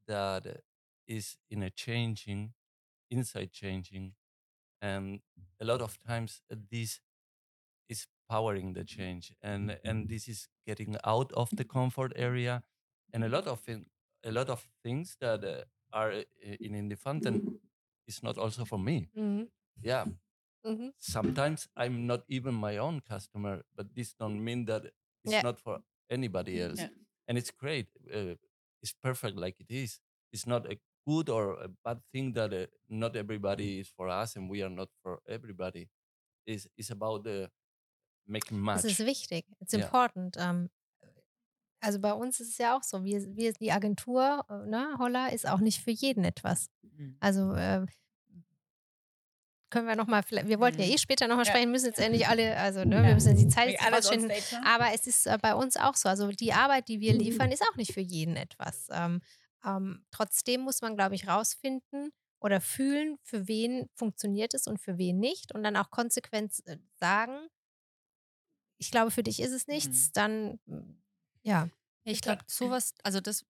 that uh, in a changing, inside changing, and a lot of times this is powering the change and and this is getting out of the comfort area and a lot of thing, a lot of things that uh, are uh, in Indifanten is not also for me. Mhm, yeah mhm. sometimes i'm not even my own customer but this don't mean that it's Yeah. not for anybody else Yeah. and it's great uh, it's perfect like it is it's not a good or a bad thing that uh, not everybody is for us and we are not for everybody it's, it's about the making match Das ist wichtig. It's Ja. important. Ähm, also bei uns ist es ja auch so, wir, wir die Agentur, äh, ne, Holla, ist auch nicht für jeden etwas. Mhm. Also äh, können wir nochmal, wir wollten ja Mhm. eh später nochmal Ja. sprechen, müssen jetzt endlich alle, also ne, Ja. wir müssen die Zeit jetzt rausfinden. Aber es ist äh, bei uns auch so. Also die Arbeit, die wir liefern, ist auch nicht für jeden etwas. Ähm, ähm, trotzdem muss man, glaube ich, rausfinden, oder fühlen, für wen funktioniert es und für wen nicht und dann auch konsequent äh, sagen, ich glaube, für dich ist es nichts, Mhm. dann ja. Ich glaube, sowas, also das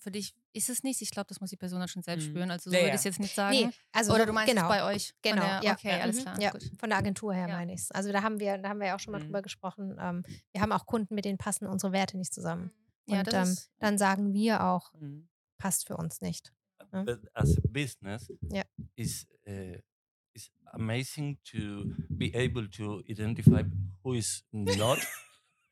für dich ist es nichts. Ich glaube, das muss die Person dann schon selbst Mhm. spüren. Also so Ja, würde ich es jetzt nicht sagen. Nee, also Oder du meinst genau, es bei euch? Genau, der, ja. Okay, Ja. alles Mhm, klar. Ja, Gut. von der Agentur her Ja. meine ich es. Also da haben wir, da haben wir ja auch schon mal Mhm. drüber gesprochen. Ähm, wir haben auch Kunden, mit denen passen unsere Werte nicht zusammen. Ja, und das ähm, dann sagen wir auch, Mhm. passt für uns nicht. But as a business, Yeah. is uh, is amazing to be able to identify who is not.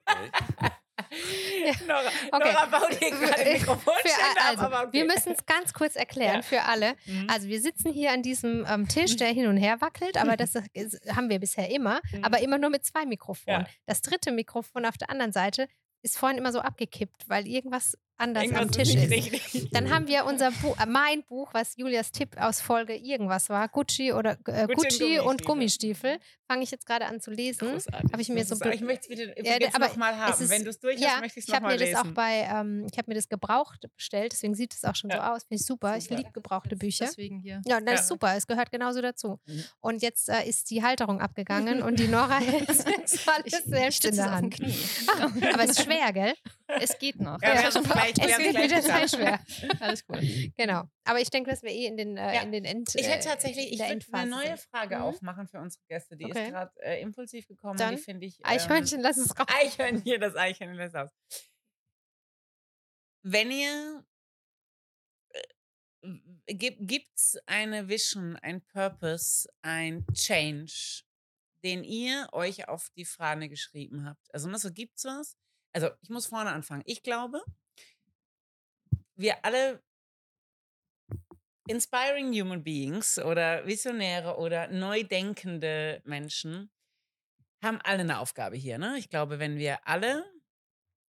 okay. [LAUGHS] [LAUGHS] Nora, Okay. Nora baut hier gerade [LAUGHS] Mikrofonständer ab, also, aber okay. Wir müssen es ganz kurz erklären Ja. für alle. Mhm. Also wir sitzen hier an diesem ähm, Tisch, der [LAUGHS] hin und her wackelt, aber das ist, haben wir bisher immer, Mhm. aber immer nur mit zwei Mikrofonen. Ja. Das dritte Mikrofon auf der anderen Seite ist vorhin immer so abgekippt, weil irgendwas anders Irgendwas am Tisch ist. richtig. Dann haben wir unser Buch, äh, mein Buch, was Julias Tipp aus Folge irgendwas war, Gucci oder äh, Gucci und Gucci und Gummistiefel. Gummistiefel, fange ich jetzt gerade an zu lesen. Habe ich mir so ist- Ich möchte es bitte Ja, aber nochmal es haben. ist- Wenn du es durch ja, hast, möchte ich es ich habe nochmal mir das lesen. auch bei, ähm, ich habe mir das gebraucht bestellt, deswegen sieht es auch schon so Ja. aus. Finde ich super. Ich Super. liebe gebrauchte Bücher. Deswegen hier. Ja, das Ja. ist super. Es gehört genauso dazu. Mhm. Und jetzt äh, ist die Halterung abgegangen [LAUGHS] und die Nora hält es alles Ich, ich selbst in der es auf dem Hand. Knie. Aber es ist schwer, gell? es geht noch. Ja, Ja. Es gleich- Es wird gleich mit der gesagt. Zeit schwer. Alles gut. Genau. Aber ich denke, dass wir eh in den, äh, Ja. in den End. Ich hätte äh, tatsächlich ich würde eine neue. Frage Mhm. aufmachen für unsere Gäste. Die Okay. ist gerade äh, impulsiv gekommen. Dann die finde ich. ähm, Eichhörnchen, lass es raus. Eichhörnchen, das Eichhörnchen lässt aus. Wenn ihr äh, gibt es eine Vision, ein Purpose, ein Change, den ihr euch auf die Fahne geschrieben habt? Also ne, so gibt's was? Also ich muss vorne anfangen. Ich glaube, wir alle inspiring human beings oder Visionäre oder neu denkende Menschen haben alle eine Aufgabe hier. Ne? Ich glaube, wenn wir alle,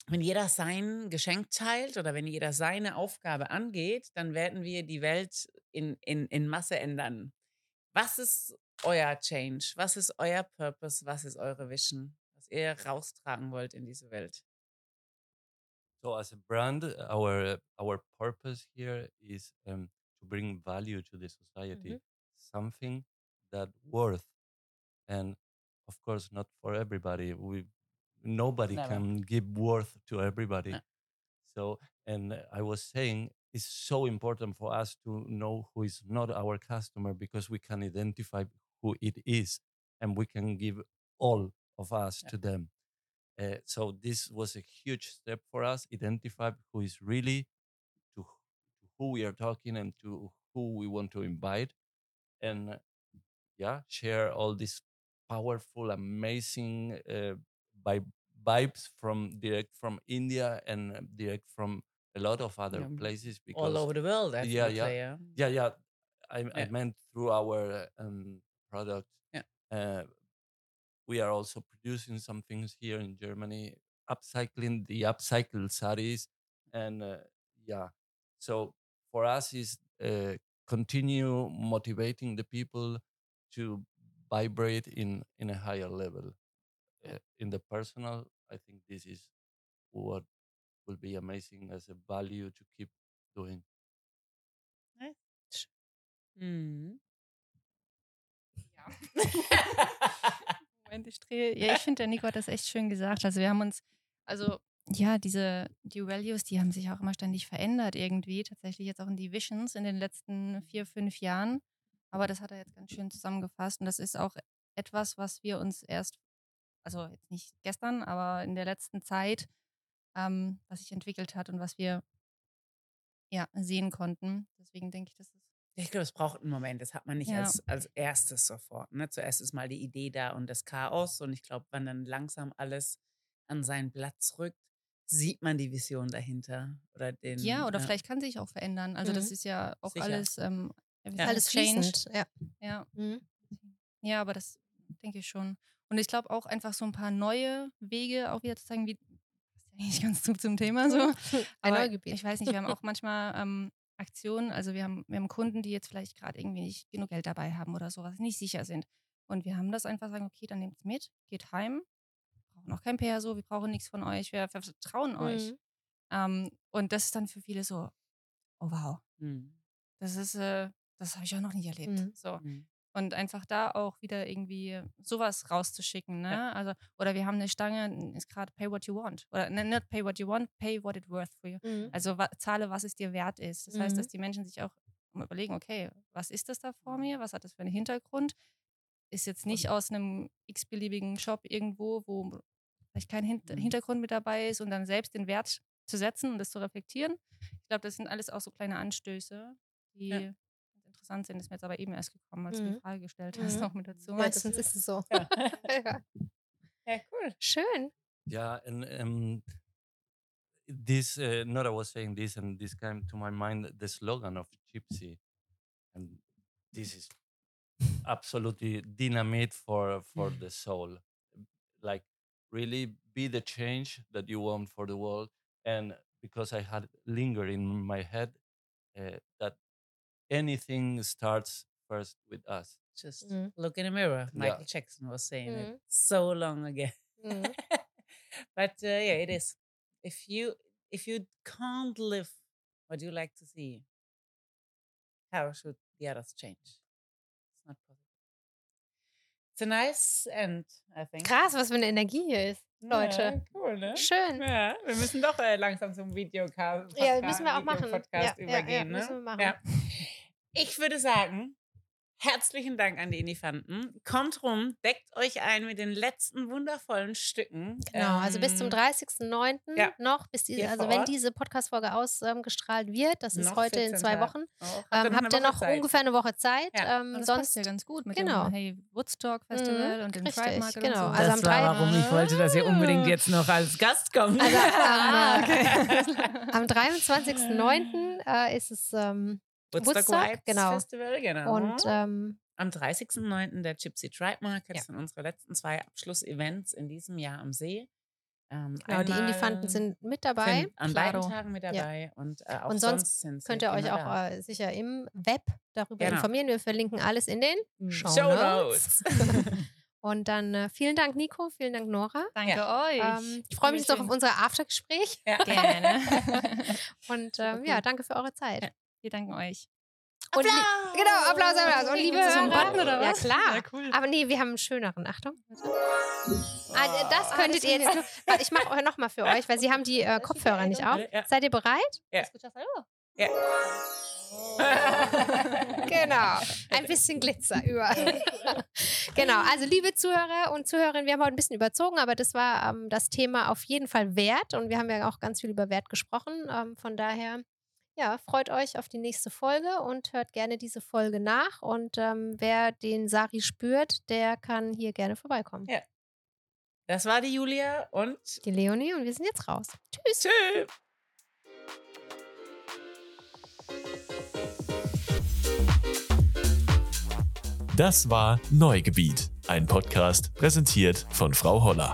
wenn jeder sein Geschenk teilt oder wenn jeder seine Aufgabe angeht, dann werden wir die Welt in, in, in Masse ändern. Was ist euer Change? Was ist euer Purpose? Was ist eure Vision? Was ihr raustragen wollt in diese Welt? So as a brand, our our purpose here is um, to bring value to the society, Mhm. something that worth, and of course not for everybody. We nobody Never. can give worth to everybody. No. So, and I was saying it's so important for us to know who is not our customer because we can identify who it is, and we can give all of us Yeah. to them. Uh, so this was a huge step for us. Identify who is really to, to who we are talking and to who we want to invite, and uh, yeah, share all these powerful, amazing uh, vibes from direct from India and direct from a lot of other Yeah, places. Because All over the world, Yeah, yeah. yeah. yeah, yeah. I, I meant through our um, product. Yeah. Uh, we are also producing some things here in Germany, upcycling the upcycled saris, and uh, yeah. So for us is uh, continue motivating the people to vibrate in in a higher level. Uh, in the personal, I think this is what will be amazing as a value to keep doing. Mhm. [LAUGHS] [LAUGHS] Moment, ich drehe. Ja, ich finde, der Nico hat das echt schön gesagt. Also wir haben uns, also ja, diese, die Values, die haben sich auch immer ständig verändert irgendwie. Tatsächlich jetzt auch in die Visions in den letzten vier, fünf Jahren. Aber das hat er jetzt ganz schön zusammengefasst. Und das ist auch etwas, was wir uns erst, also jetzt nicht gestern, aber in der letzten Zeit, ähm, was sich entwickelt hat und was wir ja sehen konnten. Deswegen denke ich, das ist Ich glaube, es braucht einen Moment. Das hat man nicht Ja. als, als erstes sofort. Ne? Zuerst ist mal die Idee da und das Chaos. Und ich glaube, wenn dann langsam alles an seinen Platz rückt, sieht man die Vision dahinter. Oder den, Ja, oder vielleicht kann sich auch verändern. Also das Mhm. ist ja auch Sicher. alles, ähm, ja, Ja. Alles das? Change. fließend. Ja. Ja. Mhm. ja, aber das denke ich schon. Und ich glaube auch einfach so ein paar neue Wege auch wieder zu zeigen, wie das ist ja eigentlich ganz gut zum Thema so. [LAUGHS] Ein Aber Neugebiet. Ich weiß nicht, wir haben [LAUGHS] auch manchmal ähm, Aktionen, also wir haben, wir haben Kunden, die jetzt vielleicht gerade irgendwie nicht genug Geld dabei haben oder sowas, nicht sicher sind. Und wir haben das einfach sagen, okay, dann nehmt es mit, geht heim, wir brauchen auch kein Perso, wir brauchen nichts von euch, wir vertrauen euch. Mhm. Ähm, und das ist dann für viele so, oh wow, Mhm. das ist, äh, das habe ich auch noch nie erlebt. Mhm. So. Mhm. Und einfach da auch wieder irgendwie sowas rauszuschicken, ne? Ja. Also, oder wir haben eine Stange, ist gerade pay what you want. Oder ne, nicht pay what you want, pay what it worth for you. Mhm. Also wa zahle, was es dir wert ist. Das heißt, Mhm. dass die Menschen sich auch überlegen, okay, was ist das da vor mir? Was hat das für einen Hintergrund? Ist jetzt nicht aus einem x-beliebigen Shop irgendwo, wo vielleicht kein Hin Mhm. Hintergrund mit dabei ist und dann selbst den Wert zu setzen und das zu reflektieren. Ich glaube, das sind alles auch so kleine Anstöße, die Ja. Ganz interessant sind. Ist mir jetzt aber eben erst gekommen, als du Mhm. die Frage gestellt hast, Mhm. noch mit dazu. Meistens ist es so. Ja. [LAUGHS] ja. ja, cool. Schön. Yeah, and um, this uh, Nora was saying this, and this came to my mind the slogan of Gypsy, and this is absolutely dynamite for for the [LAUGHS] soul. Like really be the change that you want for the world, and because I had lingered in my head uh, that anything starts first with us. Just Mhm. look in the mirror. Yeah. Michael Jackson was saying Mhm. it so long ago. Mhm. [LAUGHS] but uh, yeah, it is. If you if you can't live what you like to see, how should the others change? It's not possible. It's a nice end, I think. Krass, was für eine Energie hier ist, Leute. Ja, cool, ne? Schön. Ja, wir müssen doch äh, langsam zum Videocast Ja, müssen wir auch machen. Podcast Ja, ja, ja, ne? müssen wir machen. Ja. Ich würde sagen, herzlichen Dank an die Elefanten. Kommt rum, deckt euch ein mit den letzten wundervollen Stücken. Genau, also bis zum Ähm, 30.09. ja, noch, bis hier also wenn diese Podcast-Folge ausgestrahlt wird, das ist Noch heute in 14 zwei. Wochen, Oh, habt ihr ähm, noch habt ihr noch Zeit? ungefähr eine Woche Zeit. Ja. Ähm, das sonst passt ja ganz gut mit genau. dem Hey Woodstock Festival und dem richtig, Pride Market genau. und so. Also das am war, drei- warum ich wollte, dass ihr unbedingt jetzt noch als Gast kommt. Also, Ah, am, äh, okay. [LAUGHS] [LAUGHS] am 23.09. Äh, ist es ähm, Woodstock, Woodstock, Vibes genau. Festival, genau. und ähm, Am 30.09. der Gypsy Tribe Market Ja. sind unsere letzten zwei Abschlussevents in diesem Jahr am See. Ähm, genau, die einmal Elefanten sind mit dabei. sind an Claro. beiden Tagen mit Ja. dabei und äh, auch Und sonst sind sie Könnt ihr euch auch da. äh, sicher im Web darüber Genau. informieren. Wir verlinken alles in den Show Shownotes. Notes. [LAUGHS] [LAUGHS] Und dann äh, vielen Dank, Nico, vielen Dank, Nora. Danke euch. Ähm, ich freue mich jetzt noch auf unser Aftergespräch. Ja. Gerne. [LAUGHS] Und ähm, ja, danke für eure Zeit. Ja. Wir danken euch. Und li- genau, Applaus, Applaus. Und liebe das ein Button oder Ja, was? klar. Ja, cool. Aber nee, wir haben einen schöneren. Achtung. Ah, das Ah, könntet das ihr jetzt nur. Warte, ich mache nochmal für euch, weil sie haben die äh, Kopfhörer nicht auf. Ja. Seid ihr bereit? Ja. Ja. [LAUGHS] Genau. Ein bisschen Glitzer überall. [LAUGHS] genau. Also, liebe Zuhörer und Zuhörerinnen, wir haben heute ein bisschen überzogen, aber das war ähm, das Thema auf jeden Fall Wert. Und wir haben ja auch ganz viel über Wert gesprochen. Ähm, von daher, ja, freut euch auf die nächste Folge und hört gerne diese Folge nach. Und ähm, wer den Sari spürt, der kann hier gerne vorbeikommen. Ja. Das war die Julia und Die Leonie und wir sind jetzt raus. Tschüss. tschüss. Das war Neugebiet, ein Podcast präsentiert von Frau Holler.